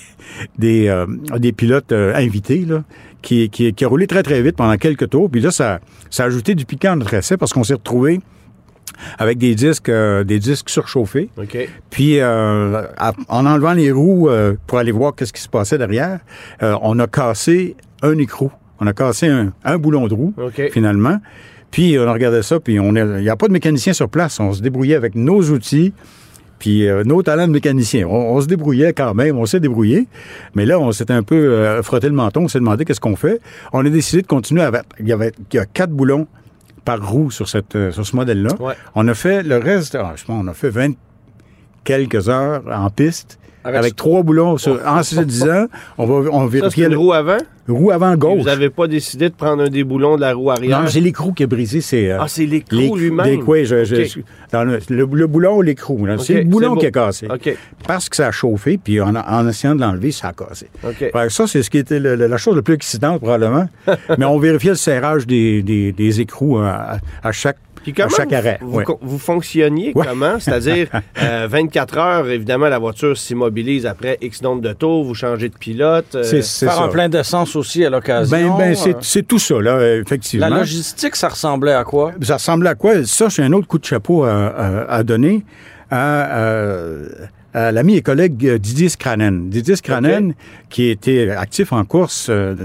des, euh, des pilotes euh, invités là, qui, qui, qui a roulé très, très vite pendant quelques tours. Puis là, ça, ça a ajouté du piquant à notre essai parce qu'on s'est retrouvé avec des disques, euh, des disques surchauffés. Puis, euh, à- en enlevant les roues euh, pour aller voir qu'est-ce qui se passait derrière, euh, on a cassé un écrou. On a cassé un, un boulon de roue, finalement. Puis, on regardait ça, puis on il n'y a pas de mécanicien sur place. On se débrouillait avec nos outils, puis euh, nos talents de mécanicien. On, on se débrouillait quand même, on s'est débrouillé. Mais là, on s'est un peu euh, frotté le menton, on s'est demandé qu'est-ce qu'on fait. On a décidé de continuer avec... Il y avait il y a quatre boulons par roue sur, cette, euh, sur ce modèle-là. Ouais. On a fait le reste, ah, je pense, on a fait 20 quelques heures en piste. Avec- Avec, trois boulons sur, en se disant, on va on Ça, une le roue avant. roue avant Et gauche. Vous n'avez pas décidé de prendre un des boulons de la roue arrière? Non, c'est l'écrou qui a brisé. C'est, euh, Ah, c'est l'écrou lui-même? oui, je- je- OK. dans le, le- le boulon ou l'écrou. c'est le boulon qui a cassé. Parce que ça a chauffé, puis en, en essayant de l'enlever, ça a cassé. Ça, c'est ce qui était la chose la plus excitante, probablement. Mais on vérifiait le serrage des, des, des écrous euh, à, à chaque, Puis à chaque vous, arrêt. vous, fonctionniez comment? C'est-à-dire, euh, 24 heures, évidemment, la voiture s'immobilise après X nombre de tours, vous changez de pilote. euh, C'est, c'est Faire ça. un plein d'essence aussi à l'occasion. Ben, ben, c'est, Euh, c'est tout ça, là, euh, effectivement. La logistique, ça ressemblait à quoi? Ça ressemblait à quoi? Ça, j'ai un autre coup de chapeau à, à- à donner à, euh, à l'ami et collègue euh, Didier Scranen. Didier Scranen, qui était actif en course euh,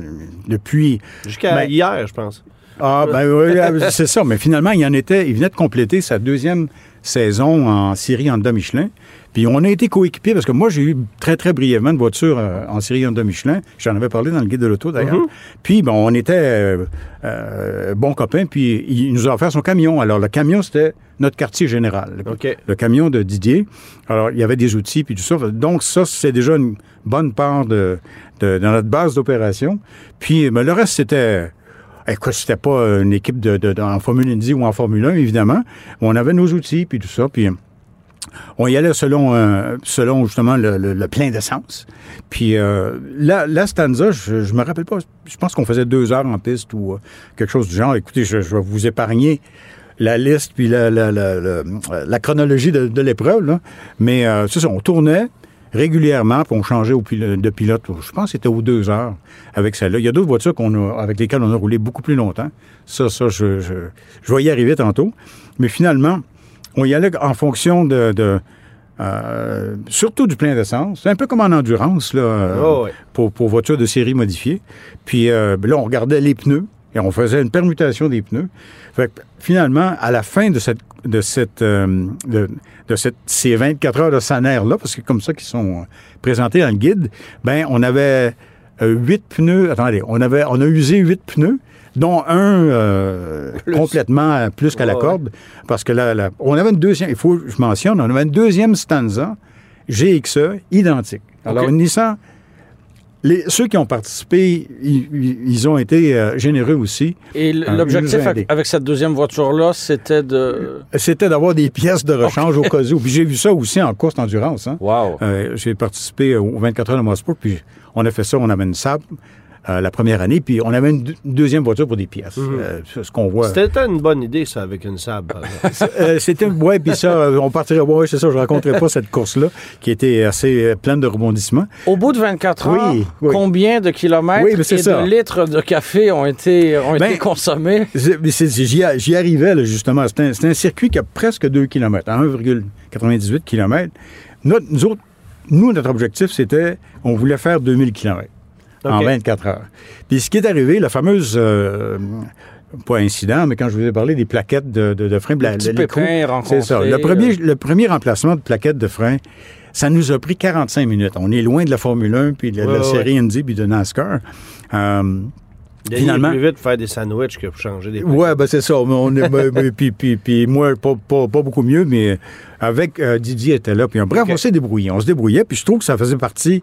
depuis... Jusqu'à Ben, hier, je pense. Ah, ben oui, euh, c'est ça. Mais finalement, il en était... Il venait de compléter sa deuxième saison en série Honda Michelin. Puis on a été coéquipiers parce que moi, j'ai eu très, très brièvement une voiture euh, en série Honda Michelin. J'en avais parlé dans le guide de l'auto, d'ailleurs. Puis, bon, on était euh, euh, bons copains. Puis, il nous a offert son camion. Alors, le camion, c'était notre quartier général. Le- camion de Didier. Alors, il y avait des outils puis tout ça. Donc, ça, c'est déjà une bonne part de, de- notre base d'opération. Puis, mais le reste, c'était... Écoute, c'était pas une équipe de, en Formule Indy ou en Formule 1, évidemment. On avait nos outils, puis tout ça, puis on y allait selon, euh, selon justement le, le- le plein d'essence. Puis euh, la, Stanza, je, me rappelle pas, je pense qu'on faisait deux heures en piste ou euh, quelque chose du genre. Écoutez, je, vais vous épargner la liste puis la, la, la, chronologie de, l'épreuve, mais euh, c'est ça, on tournait, régulièrement, puis on changeait au pil- de pilote, je pense que c'était aux deux heures avec celle-là. Il y a d'autres voitures qu'on a, avec lesquelles on a roulé beaucoup plus longtemps. Ça, ça, je, je, je vais y arriver tantôt. Mais finalement, on y allait en fonction de... de euh, surtout du plein d'essence. C'est un peu comme en endurance, là, euh, Oh, pour, pour voitures de série modifiée. Puis euh, là, on regardait les pneus et on faisait une permutation des pneus. Fait que, finalement, à la fin de cette de cette euh, de, de cette, ces 24 heures de sanaire là, parce que c'est comme ça qu'ils sont euh, présentés dans le guide, ben on avait euh, huit pneus. Attendez, on avait on a usé huit pneus dont un euh, complètement plus qu'à la corde, parce que là, là, on avait une deuxième, il faut que je mentionne, on avait une deuxième Stanza GXE identique. Alors, OK. une Nissan, les- ceux qui ont participé, ils, ils- ont été euh, généreux aussi. Et Ah, l'objectif avec, avec cette deuxième voiture-là, c'était de... C'était d'avoir des pièces de rechange au cas où. Puis j'ai vu ça aussi en course d'endurance. Hein. Wow. Euh, j'ai participé aux 24 heures de Mosport, puis on a fait ça, on avait une Saab euh, la première année, puis on avait une, deux- une deuxième voiture pour des pièces. Euh, c'est ce qu'on voit. C'était une bonne idée, ça, avec une sable. par exemple. Euh, c'était ouais puis ça euh, on partirait ouais c'est ça je raconterai pas cette course là qui était assez euh, pleine de rebondissements Au bout de 24 Oui, heures, oui. combien de kilomètres Oui, et ça. de litres de café ont été, ont Ben, été consommés? C'est- mais c'est- J'y j'y arrivais, là, justement. C'est un, c'est un circuit qui a presque 2 km, 1,98 km. Notre, nous, autres, nous, notre objectif, c'était, on voulait faire 2000 km en OK. 24 heures. Puis ce qui est arrivé, la fameuse, euh, pas incident, mais quand je vous ai parlé des plaquettes de, de, de frein, la- c'est ça. Le premier, le premier remplacement de plaquettes de frein, ça nous a pris 45 minutes. On est loin de la Formule 1, puis de la, de série Indy, puis de NASCAR. Euh, Finalement- plus vite faire des sandwichs que pour changer des Ouais, ben c'est ça. On est, puis, puis, puis moi, pas, pas, pas beaucoup mieux, mais avec euh, Didier était là. Puis bref, on s'est débrouillé. On se débrouillait, puis je trouve que ça faisait partie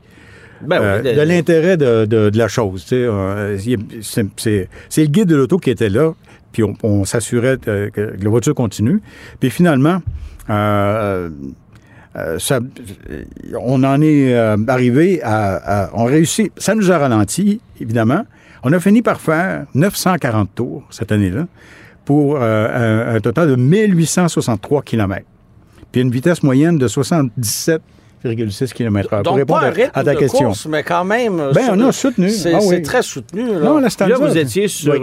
Ben euh, de l'intérêt de, de- de la chose. Euh, c'est- le guide de l'auto qui était là, puis on, on s'assurait que la voiture continue. Puis finalement, euh, ça, on en est arrivé à, à- On réussit. Ça nous a ralenti, évidemment. On a fini par faire 940 tours cette année-là pour un, un total de 1863 km. Puis une vitesse moyenne de 77,6 km/h. Pour Donc, répondre pas un à- rythme à ta de question. course, mais quand même... Ben, on a soutenu. C'est Ah oui. c'est très soutenu. Là. Non, la Là, Stanza, vous étiez sur Oui.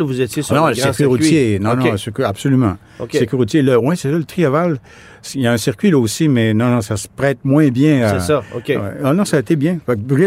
ou vous étiez sur non, le circuit routier. Non, non, absolument. OK. Le circuit routier. Oui, c'est là, le Trioval. Il y a un circuit là aussi, mais non, non, ça se prête moins bien. à- C'est ça, OK. Ouais. Ah non, ça a été bien.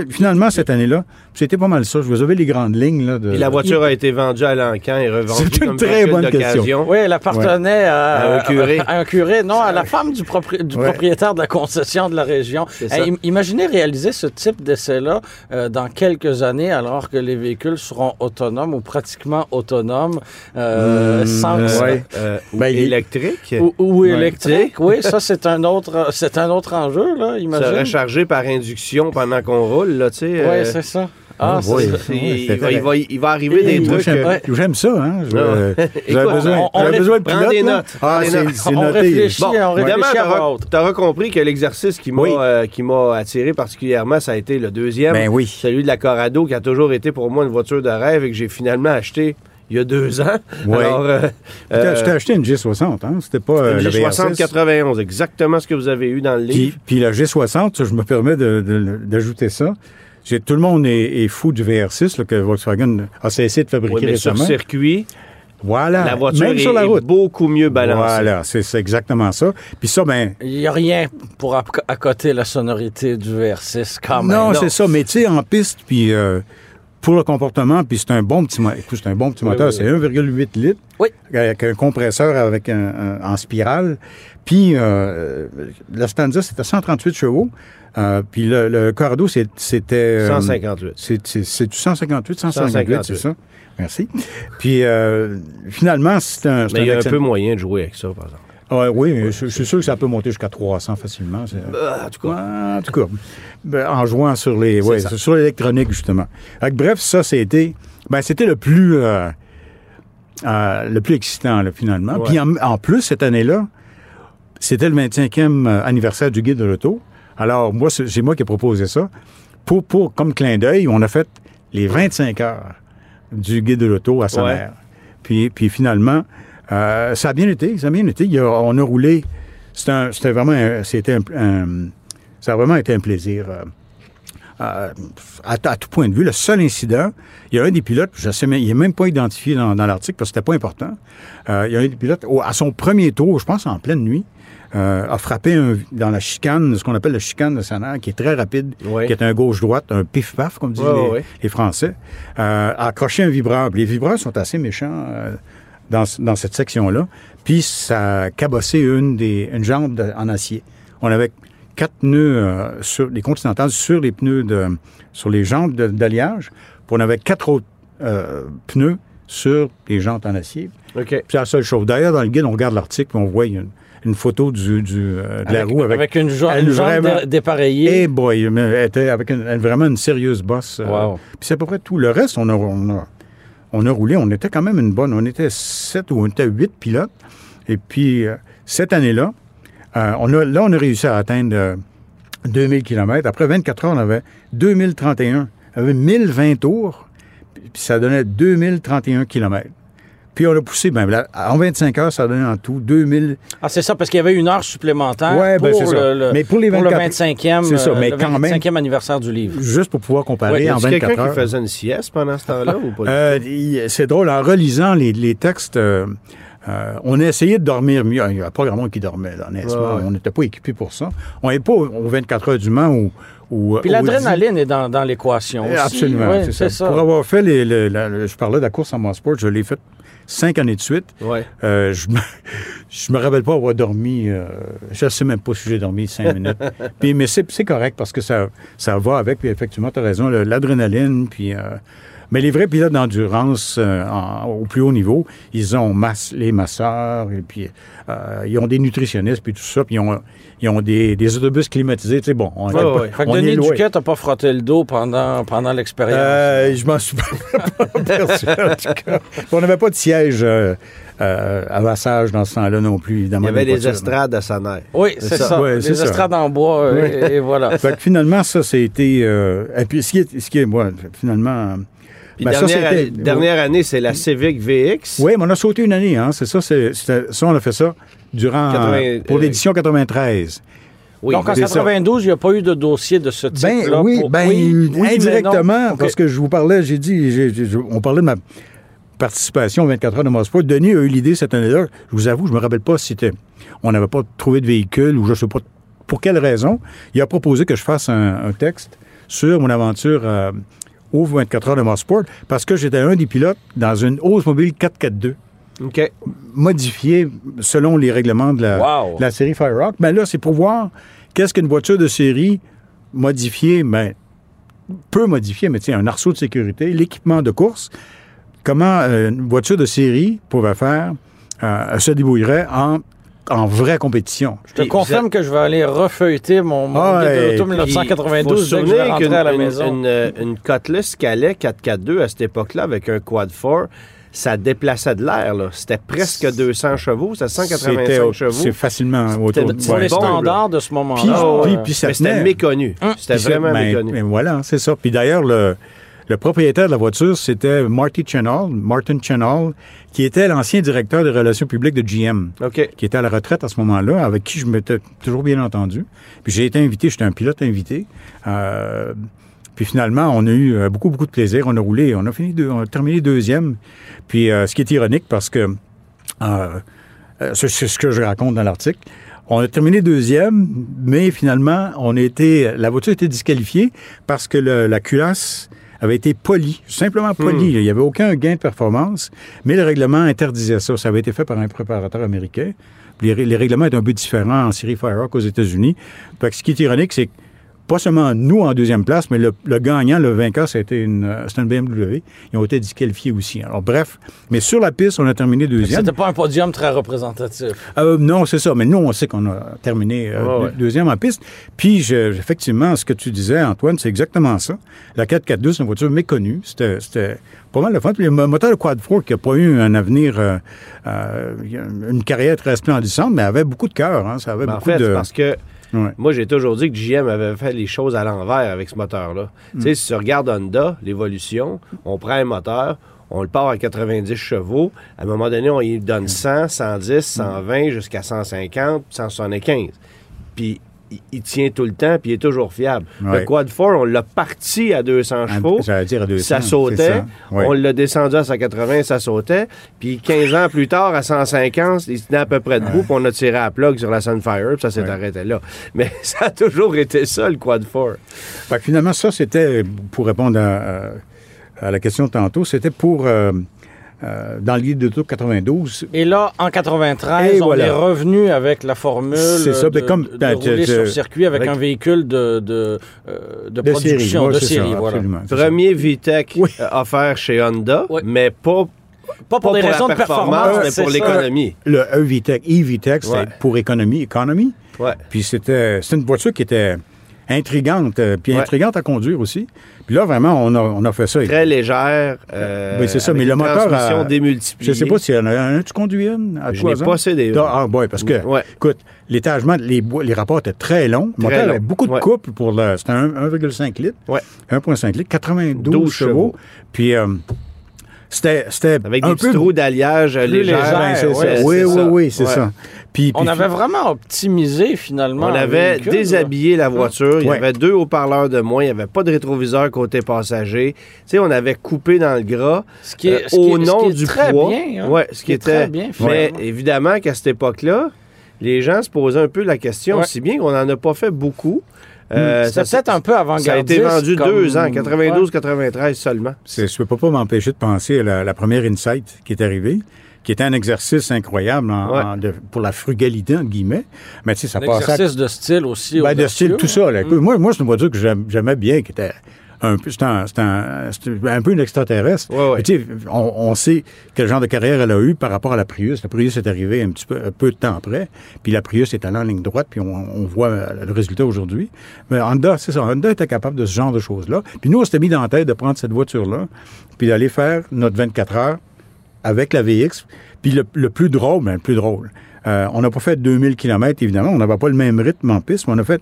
Finalement, cette année-là, c'était pas mal ça. Je vous avais les grandes lignes. Là, de... Et la voiture a été vendue à l'encan et revendue C'est une comme très bonne d'occasion. Oui, elle appartenait à, À un curé. à un curé, non, à la femme du, propri- du Ouais. propriétaire de la concession de la région. C'est ça. Hey, im- imaginez réaliser ce type d'essai-là euh, dans quelques années, alors que les véhicules seront autonomes ou pratiquement autonomes, euh, Hmm, sans euh, ouais. Euh, ou Ben, électrique? ou, ou Ouais. électriques. Oui, ça c'est un autre, c'est un autre enjeu là. Se Imagine. recharger par induction pendant qu'on roule, là, tu sais. Oui, euh, c'est ça. Ah, c'est oui. ça. il, va, il, va, il va arriver Et des trucs. j'aime, euh, j'aime ça, hein. Euh, J'avais besoin, on- on besoin de prends pilote, des notes, Ah, c'est, noté. réfléchit. Bon, on évidemment, réfléchit à haute. t'auras compris que l'exercice qui m'a Oui. euh, qui m'a attiré particulièrement, ça a été le deuxième. Ben oui. Celui de la Corrado, qui a toujours été pour moi une voiture de rêve et que j'ai finalement acheté il y a deux ans. Oui. Alors, euh, Je t'ai- euh, je t'ai acheté une G60, hein. C'était pas euh, une le G60 VR6. 91, exactement ce que vous avez eu dans le Puis, livre. puis la G60, ça, je me permets de- de- d'ajouter ça. Tout le monde est, est fou du VR6 là, que Volkswagen a cessé de fabriquer Oui, mais sur récemment. circuit, Voilà. la voiture Même est, sur la est route. beaucoup mieux balancée. Voilà, c'est exactement ça. Puis ça, ben, Il n'y a rien pour acc- accoter la sonorité du VR6 quand même. non, c'est ça. Mais tu sais, en piste, puis euh, pour le comportement, puis c'est un bon petit moteur. Écoute, c'est un bon petit moteur. oui, c'est 1,8 litres. Oui. Avec un compresseur avec un, un- en spirale. Puis euh, la Stanza, c'était 138 chevaux. Euh, puis le, le c'était... euh, 158. C'est, c'est, du 158, 158, 158. c'est ça? Merci. Puis, euh, finalement, c'est un... Mais il y a un peu moyen de jouer avec ça, par exemple. Ouais, oui, mais je, je suis sûr que ça peut monter jusqu'à 300 facilement. Ah, en tout cas, Ouais, en tout cas, ben, en jouant sur les, ouais, sur l'électronique justement. Bref, ça c'était, ben c'était le plus, euh, euh, le plus excitant là, finalement. Ouais. Puis en, en plus cette année-là, c'était le 25e anniversaire du guide de l'auto. Alors moi, c'est c'est moi qui ai proposé ça. Pour, pour comme clin d'œil, on a fait les 25 heures du guide de l'auto à sa Ouais. mère. Puis, puis finalement, euh, ça a bien été, ça a bien été. Il y a- on a roulé. C'était vraiment, un- un, Ça a vraiment été un plaisir. euh, à, à- à tout point de vue. Le seul incident, il y a un des pilotes, je sais, même- il n'est même pas identifié dans, dans l'article parce que c'était pas important. Euh, il y a un des pilotes, au- à son premier tour, je pense en pleine nuit, euh, a frappé un- dans la chicane, ce qu'on appelle la chicane de Sanar, qui est très rapide, Oui. qui est un gauche-droite, un pif-paf, comme disent les, les Français, euh, a accroché un vibreur. Les vibreurs sont assez méchants euh, dans, dans cette section-là. Puis ça a cabossé une, des, une jambe de- en acier. On avait quatre pneus euh, sur les continentales sur les pneus de sur les d'alliage. Puis on avait quatre autres euh, pneus sur les jantes en acier. OK. Puis c'est la seule chose. D'ailleurs, dans le guide, on regarde l'article, on voit une, une photo du, du, euh, de la roue avec, Avec une, jo- une jambe vraiment- dépareillée. Eh boy, mais elle était avec une- vraiment une sérieuse bosse. Wow. Puis c'est à peu près tout. Le reste, on a, on a, on a roulé. On était quand même une bonne. On était sept ou on était huit pilotes. Et puis, euh, cette année-là, euh, là, on a réussi à atteindre euh, 2000 km. Après 24 heures, on avait 2031. On avait 1020 tours. Puis ça donnait 2031 km. Puis on a poussé, ben, là, en 25 heures, ça donnait en tout 2000. Ah, c'est ça, parce qu'il y avait une heure supplémentaire Ouais, pour, ben, c'est ça. le, le- Mais pour les pour 24 le 25e, C'est ça, euh, mais le quand même- 25e anniversaire du livre. Juste pour pouvoir comparer Ouais, y en a-tu 24 quelqu'un heures. qui faisait une sieste pendant ce temps-là ou pas? Euh, c'est drôle, en relisant les, les textes, euh, euh, on a essayé de dormir mieux. Il n'y a pas grand monde qui dormait, là, honnêtement. Ouais, ouais. On n'était pas équipé pour ça. On n'est pas aux aux 24 heures du Mans ou. ou Puis l'adrénaline est dans, dans l'équation aussi. Eh, Absolument, Ouais, c'est ça. Pour avoir fait les, les- la- le- je parlais de la course en Mosport, je l'ai fait cinq années de suite. Ouais. Euh, je, me, je me rappelle pas avoir dormi. euh, je ne sais même pas si j'ai dormi cinq minutes. Puis, mais c'est correct parce que ça, ça va avec. Puis effectivement, tu as raison, l'adrénaline. Puis, euh, mais les vrais pilotes d'endurance euh, au plus haut niveau, ils ont masse, les masseurs, et puis euh, ils ont des nutritionnistes, puis tout ça. Puis ils ont, ils ont des, des autobus climatisés. Tu sais, bon, on, Ouais, ouais. Fait que on est Denis. Duquet n'a pas frotté le dos pendant, pendant l'expérience. Euh, je m'en suis pas aperçu, en tout cas. On n'avait pas de siège euh, euh, à massage dans ce temps-là non plus, Il évidemment. y avait des estrades à sa nerf. oui, c'est ça. Ouais, les ça. estrades en bois, euh, et, et voilà. Fait que finalement, ça, c'était... Euh, et puis, ce qui est... Ce qui est moi, finalement... Puis ben, ça, dernière, c'était- année, c'est la Civic VX. Oui, mais on a sauté une année, hein. C'est ça, c'est, ça, on a fait ça durant... 80, pour euh, l'édition 93. Oui. Donc en c'est ça. 92, il n'y a pas eu de dossier de ce Ben type-là. oui, pour- ben oui, oui, mais indirectement, parce que je vous parlais, j'ai dit, j'ai- j'ai- on parlait de ma participation aux 24 heures de Mosport. Denis a eu l'idée cette année-là. Je vous avoue, je me rappelle pas si c'était, on n'avait pas trouvé de véhicule ou je sais pas pour quelle raison. Il a proposé que je fasse un, un texte sur mon aventure euh, aux 24 heures de Mosport parce que j'étais un des pilotes dans une Oldsmobile 442 OK. modifiée selon les règlements de la, Wow. de la série Fire Rock. Mais là, c'est pour voir qu'est-ce qu'une voiture de série modifiée, mais peu modifiée, mais tu sais, un arceau de sécurité, l'équipement de course, comment euh, une voiture de série pouvait faire, euh, se débrouillerait en, en vraie compétition. Je te confirme que je vais aller refeuilleter mon, mon Ah, de ouais, l'auto puis, Faut 1992 se dès que je vais qu'une à la une- maison. une, euh, une Cutlass Calais 442 à cette époque-là avec un quad 4, ça déplaçait de l'air. C'était presque 200 chevaux, c'était 185 C'était- chevaux. C'est facilement autour C'était- de les bon, standards de ce moment-là. Puis- puis- puis ça Mais c'était méconnu. C'était Puis c'est- vraiment ben, méconnu. ben voilà, c'est ça. Puis d'ailleurs, le, le propriétaire de la voiture, c'était Marty Chenall, Martin Chenall, qui était l'ancien directeur des relations publiques de GM, qui était à la retraite à ce moment-là, avec qui je m'étais toujours bien entendu. Puis j'ai été invité, j'étais un pilote invité. Euh, puis finalement, on a eu euh, beaucoup, beaucoup de plaisir. On a roulé, on a fini, deux- on a terminé deuxième. Puis euh, ce qui est ironique, parce que euh, c'est c'est ce que je raconte dans l'article. On a terminé deuxième, mais finalement, on a été, la voiture a été disqualifiée parce que le- la culasse avait été polie, simplement polie. Il n'y avait aucun gain de performance, mais le règlement interdisait ça. Ça avait été fait par un préparateur américain. Les, les règlements étaient un peu différents en série Firehawk aux États-Unis. Ce qui est ironique, c'est que pas seulement nous en deuxième place, mais le, le gagnant, le vainqueur, c'était une, euh, une BMW. Ils ont été disqualifiés aussi. Alors bref, mais sur la piste, on a terminé deuxième. C'était pas un podium très représentatif. Euh, non, c'est ça. Mais nous, on sait qu'on a terminé euh, ouais. deuxième en piste. Puis, je- effectivement, ce que tu disais, Antoine, c'est exactement ça. La 442, c'est une voiture méconnue. C'était pas mal de fun. Puis, le mo- moteur de Quad 4 qui n'a pas eu un avenir, euh, une carrière très splendissante, mais avait beaucoup de cœur. hein. Ça avait Ben, en beaucoup fait, de... parce que Ouais. moi, j'ai toujours dit que GM avait fait les choses à l'envers avec ce moteur-là. Mm. Tu sais, si tu regardes Honda, l'évolution, on prend un moteur, on le part à 90 chevaux. À un moment donné, on y donne 100, 110, 120, jusqu'à 150, 175. Puis il, tient tout le temps, puis il est toujours fiable. Le. Quad 4, on l'a parti à 200 chevaux. J'allais dire à 200, ça sautait. ça. Ouais. On l'a descendu à 180, ça sautait. Puis 15 ans plus tard, à 150, il tenait à peu près debout, puis on a tiré à plug sur la Sunfire, puis ça s'est arrêté là. Mais ça a toujours été ça, le Quad 4. Fait que finalement, ça, c'était, pour répondre à, à- à la question de tantôt, c'était pour, euh, euh, dans le guide de tour 92, Et là, en 93, Et on voilà. est revenu avec la formule C'est ça, de, comme- de- de ben, rouler tu- sur circuit avec, avec- un véhicule de, de, euh, de de série. production, Ouais, de c'est série. voilà. c'est. Premier VTEC Oui. euh, offert chez Honda, Oui. mais pas, Pas pour des la raisons de performance, mais c'est pour l'économie. Le E-VTEC, E-VTEC, c'était Ouais. pour économie, économie. Ouais. Puis c'était, c'était une voiture qui était intrigante, euh, puis Ouais. intrigante à conduire aussi. Puis là, vraiment, on a, on a fait ça. Très légère. euh, Oui, c'est ça, mais le moteur a- démultipliée. Je sais pas s'il y en a un. Tu conduis une à Je n'ai pas CD. Ah, oui, parce que, Ouais. écoute, l'étagement, les, les rapports étaient très longs. Le moteur long. avait beaucoup de Ouais. couple pour le. C'était un 1,5 litres. Ouais. 1,5 litres, 92 12 chevaux. chevaux. Puis, euh, c'était, c'était Avec un des peu. petits trous d'alliage légers. Ben, ouais, c'est Oui, oui, oui, c'est Ouais. ça. Puis, On puis- avait vraiment optimisé finalement. On avait véhicule, déshabillé la voiture. Il y avait deux haut-parleurs de moins. Il n'y avait pas de rétroviseur côté passager. Tu sais, on avait coupé dans le gras. Ce qui est, euh, ce qui est- au ce nom qui est du très poids. bien. hein. Ouais, ce qui est était. très bien, Mais évidemment qu'à cette époque-là, les gens se posaient un peu la question, Ouais. si bien qu'on n'en a pas fait beaucoup. Euh, C'était ça- peut-être un peu avant Ça a été vendu deux ans, 92-93 seulement. c'est- je ne peux pas m'empêcher de penser à la, la première Insight qui est arrivée, qui était un exercice incroyable en- Ouais. en- de- pour la frugalité, entre guillemets. Mais tu sais, ça Un passait à exercice de style aussi. Ben, de style, tout ça. là. Écoute, Moi, moi c'est une voiture que j'aimais bien, qui était un peu, un, c'était un- c'était un peu une extraterrestre. Ouais, ouais. Mais tu sais, on, on sait quel genre de carrière elle a eu par rapport à la Prius. La Prius est arrivée un petit peu, un peu de temps après, puis la Prius est allée en ligne droite, puis on, on voit euh, le résultat aujourd'hui. Mais Honda, c'est ça. Honda était capable de ce genre de choses-là. Puis nous, on s'était mis dans la tête de prendre cette voiture-là, puis d'aller faire notre 24 heures avec la VX. Puis le, le plus drôle, ben, le plus drôle, euh, on n'a pas fait 2000 km, évidemment. On n'avait pas le même rythme en piste, mais on a fait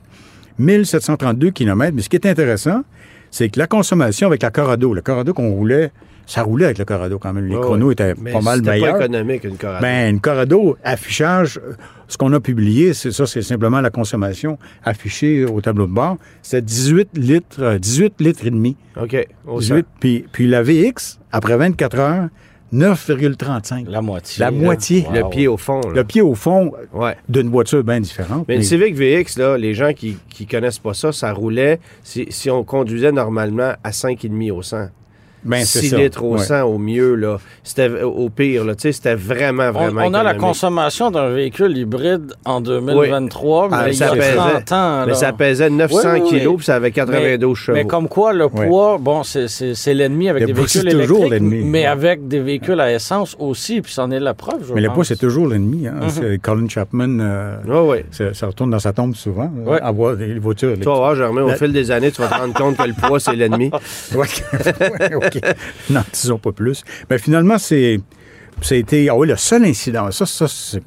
1732 km. Mais ce qui est intéressant, c'est que la consommation avec la Corrado, le Corrado qu'on roulait, ça roulait avec le Corrado quand même. Les chronos étaient Mais pas mal c'était meilleurs. pas économique, une Corrado. Ben, une Corrado, affichage, euh, ce qu'on a publié, c'est ça, c'est simplement la consommation affichée au tableau de bord. C'est 18 litres, euh, 18 litres et demi. OK. Au 18. Puis, puis la VX, après 24 heures, 9,35. La moitié. La moitié. Le pied au fond. là. Le pied au fond Ouais. d'une voiture bien différente. Mais une Civic VX, là, les gens qui ne connaissent pas ça, ça roulait, si, si on conduisait normalement, à 5,5 au 100. Ben, c'est 6 ça. litres au Ouais. 100 au mieux, là. C'était au pire, là. Tu sais, c'était vraiment, vraiment on a la consommation d'un véhicule hybride en 2023, Ah, mais il y ça a pesait. 30 ans. Mais ça pesait 900 Oui, oui, kilos, puis ça avait 92 chevaux. Mais comme quoi, le poids, bon, c'est- l'ennemi avec Le des véhicules c'est toujours électriques, l'ennemi. mais avec des véhicules à essence aussi, puis c'en est la preuve, je Mais le poids, c'est toujours l'ennemi. Hein? Mhm. Colin Chapman, euh, ça, retourne dans sa tombe souvent, Ouais. avoir des voitures Tu vas voir, Germain, au fil des années, tu vas te rendre compte que le poids, c'est l'ennemi. OK. Non, disons pas plus. Mais finalement, c'est. Ça a été. Ah oui, le seul incident. Ça, ça c'est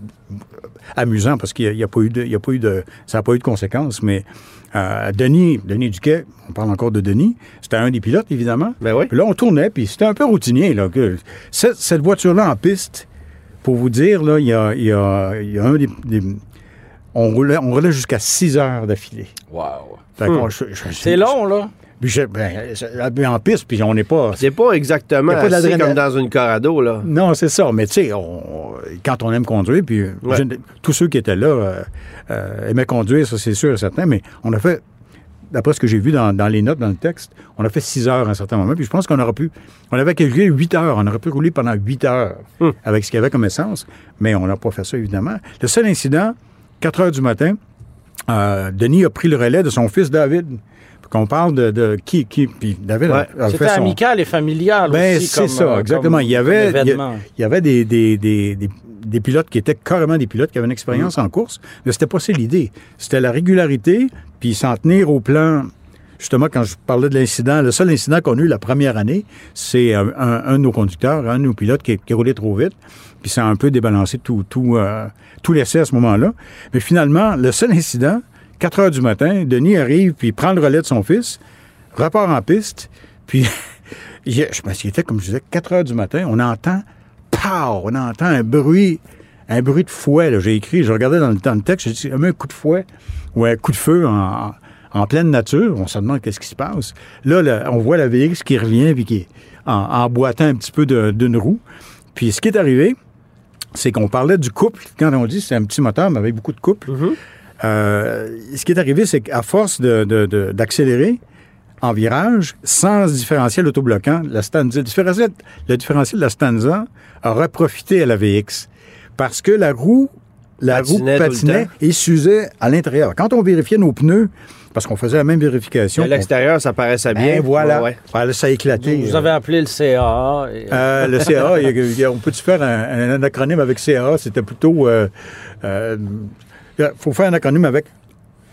amusant parce qu'il n'y a, pas eu de. il y a pas eu de ça n'a pas eu de conséquences, mais euh, Denis, Denis Duquet, on parle encore de Denis, c'était un des pilotes, évidemment. Ben oui. Puis là, on tournait, puis c'était un peu routinier. Là, que cette, cette voiture-là en piste, pour vous dire, là, il y a, il y a- il y a un des. des- on roulait, on roulait jusqu'à 6 heures d'affilée. Wow. Je- C'est long, là. Puis je- ben, en piste, puis on n'est pas. C'est pas exactement pas assez comme dans une Corrado, là. Non, c'est ça. Mais tu sais, quand on aime conduire, puis euh, Ouais. je- tous ceux qui étaient là euh, euh, aimaient conduire, ça c'est sûr et certain, mais on a fait, d'après ce que j'ai vu dans, dans les notes, dans le texte, on a fait 6 heures à un certain moment, puis je pense qu'on aurait pu, on avait calculé 8 heures, on aurait pu rouler pendant 8 heures Hum. avec ce qu'il y avait comme essence, mais on n'a pas fait ça, évidemment. Le seul incident, 4 heures du matin, euh, Denis a pris le relais de son fils David. Qu'on parle de, de qui, qui, puis David a- Ouais. a, C'était son... amical et familial Ben, aussi. c'est ça, euh, exactement. il y avait, il y avait des, des, des, des, pilotes qui étaient carrément des pilotes qui avaient une expérience Mm. en course, mais c'était pas ça l'idée. C'était la régularité, puis s'en tenir au plan. Justement, quand je parlais de l'incident, le seul incident qu'on a eu la première année, c'est un, un- un de nos conducteurs, un de nos pilotes qui, qui roulait trop vite, puis ça a un peu débalancé tout, tout, euh, tout l'essai à ce moment-là. Mais finalement, le seul incident, 4 heures du matin, Denis arrive, puis il prend le relais de son fils, repart en piste, puis je était, comme je disais, 4 heures du matin, on entend, pow, on entend un bruit un bruit de fouet. J'ai écrit, je regardais dans le, dans le texte, j'ai dit, un coup de fouet ou un coup de feu en, en pleine nature. On se demande qu'est-ce qui se passe. Là, on voit la VX qui revient puis qui est en, boitant un petit peu d'une roue. Puis ce qui est arrivé, c'est qu'on parlait du couple. Quand on dit c'est un petit moteur, mais avec beaucoup de couple. Euh, ce qui est arrivé, c'est qu'à force de- de- de- d'accélérer en virage, sans différentiel autobloquant, la Stanza, le différentiel, le différentiel de la Stanza aurait profité à la VX. Parce que la roue, la Patinait roue patinait et s'usait à l'intérieur. Quand on vérifiait nos pneus, parce qu'on faisait la même vérification, À l'extérieur, ça paraissait bien. Ben, voilà, Ouais, ouais. Voilà, ça a éclaté. Vous avez appelé le CA. et- Euh, le CA, il y a- il y a- on peut-tu faire un, un acronyme avec CA? C'était plutôt... euh, euh, Il faut faire un acronyme avec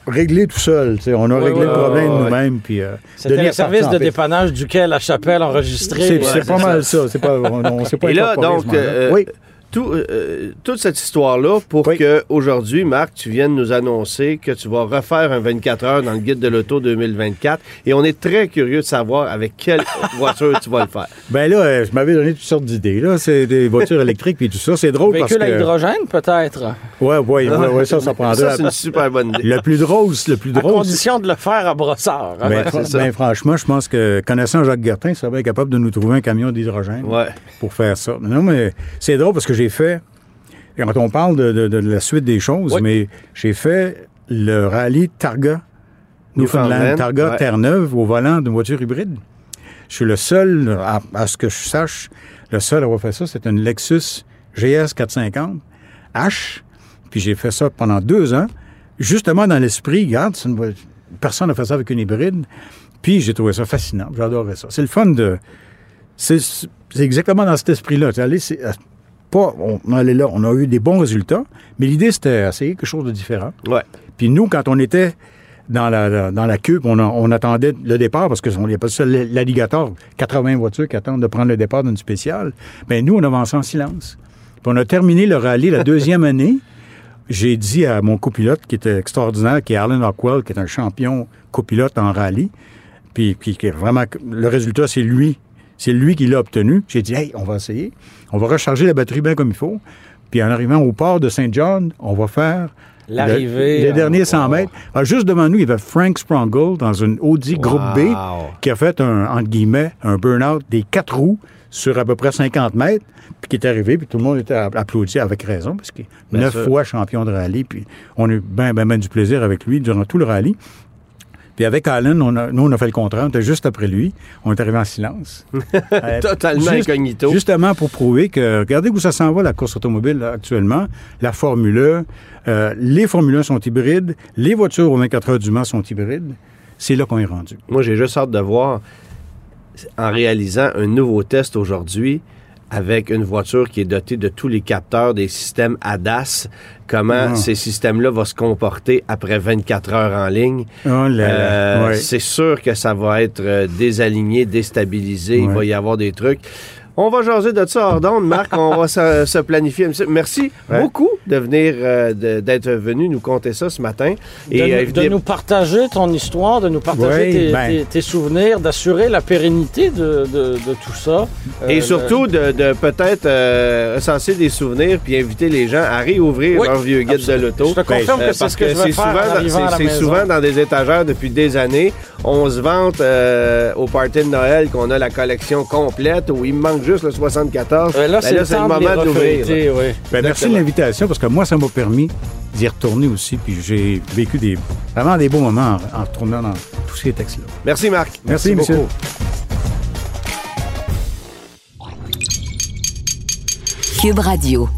régler tout seul. On a Oui, réglé oui, le problème oui. nous-mêmes. puis, euh, C'était le service de fait. dépannage duquel la chapelle enregistrée. C'est Ouais, pas ça. mal ça. C'est pas, on, on s'est pas Et là, donc, euh, oui. Tout, euh, toute cette histoire-là pour Oui. que aujourd'hui, Marc, tu viennes nous annoncer que tu vas refaire un 24 heures dans le guide de l'auto 2024. Et on est très curieux de savoir avec quelle voiture tu vas le faire. Ben là, euh, je m'avais donné toutes sortes d'idées. Là, c'est des voitures électriques puis tout ça. C'est drôle parce Véhicule à que... hydrogène, peut-être? Ouais, ouais, ouais, ouais, ça, ça Ça, prendrait... c'est une super bonne idée. Le plus drôle, le plus À drôle, condition de le faire à brossard. hein? Ben, Ouais, ça. ben, franchement, je pense que connaissant Jacques Gertin, il serait bien capable de nous trouver un camion d'hydrogène Ouais. pour faire ça. Non, mais c'est drôle parce que j'ai fait, quand on parle de, de- de la suite des choses, Oui. mais j'ai fait le rallye Targa, Newfoundland, Targa ouais. Terre-Neuve au volant d'une voiture hybride. Je suis le seul, à, à ce que je sache, le seul à avoir fait ça. C'est une Lexus GS 450 H. Puis j'ai fait ça pendant deux ans, justement dans l'esprit, regarde, une personne n'a fait ça avec une hybride. Puis j'ai trouvé ça fascinant. J'adorais ça. C'est le fun de. C'est c'est exactement dans cet esprit-là. Pas, on allait là, on a eu des bons résultats, mais l'idée c'était essayer quelque chose de différent. Ouais. Puis nous, quand on était dans la, dans la queue, puis on, a- on attendait le départ, parce qu'il n'y a pas ça l'alligator, 80 voitures qui attendent de prendre le départ d'une spéciale, bien nous, on avançait en silence. Puis on a terminé le rallye la deuxième année. J'ai dit à mon copilote, qui était extraordinaire, qui est Arlen Rockwell, qui est un champion copilote en rallye, puis est vraiment... Le résultat, c'est lui. C'est lui qui l'a obtenu. J'ai dit, hey, on va essayer. On va recharger la batterie bien comme il faut. Puis en arrivant au port de Saint John, on va faire L'arrivée, le- Les derniers 100 wow. mètres. Alors, juste devant nous, il y avait Frank Sprongel dans une Audi Groupe B Wow. qui a fait un, entre guillemets, un burn-out des quatre roues sur à peu près 50 mètres, puis qui est arrivé, puis tout le monde était app- applaudi avec raison, parce qu'il est neuf sûr. fois champion de rallye, puis on a eu bien, bien, bien du plaisir avec lui durant tout le rallye. Puis avec Allen, on a, nous, on a fait le contraire. On était juste après lui. On est arrivé en silence. Euh, Totalement juste- incognito. Justement pour prouver que, regardez où ça s'en va, la course automobile actuellement. La Formule 1, euh, les Formule 1 sont hybrides, les voitures aux 24 heures du Mans sont hybrides. C'est là qu'on est rendu. Moi, j'ai juste hâte de voir, en réalisant un nouveau test aujourd'hui, avec une voiture qui est dotée de tous les capteurs des systèmes ADAS, comment Ah. ces systèmes-là vont se comporter après 24 heures en ligne? Oh Euh, ouais. C'est sûr que ça va être euh, désaligné, déstabilisé. Il va y avoir des trucs. On va jaser de ça hors d'onde, Marc. on va se, se planifier. Merci Ouais. beaucoup de venir, euh, d'être venu nous conter ça ce matin. De, Et, nous- euh, de nous partager ton histoire, de nous partager Oui, tes, ben. tes- tes souvenirs, d'assurer la pérennité de, de- de tout ça. Et Euh, surtout de, peut-être euh, recenser des souvenirs puis inviter les gens à réouvrir Oui, leur vieux guide absolument. de l'auto. Je te confirme Euh, que c'est ce que, je vais faire c'est- souvent dans des étagères depuis des années. On se vante euh, au party de Noël qu'on a la collection complète où il manque juste le 74. Euh, là, Ben c'est le les d'ouvrir. oui. Ben, merci de l'invitation, parce que moi, ça m'a permis d'y retourner aussi, puis j'ai vécu des, vraiment des beaux moments en, en retournant dans tous ces textes-là. Merci Marc. Merci, monsieur. beaucoup. Cube Radio.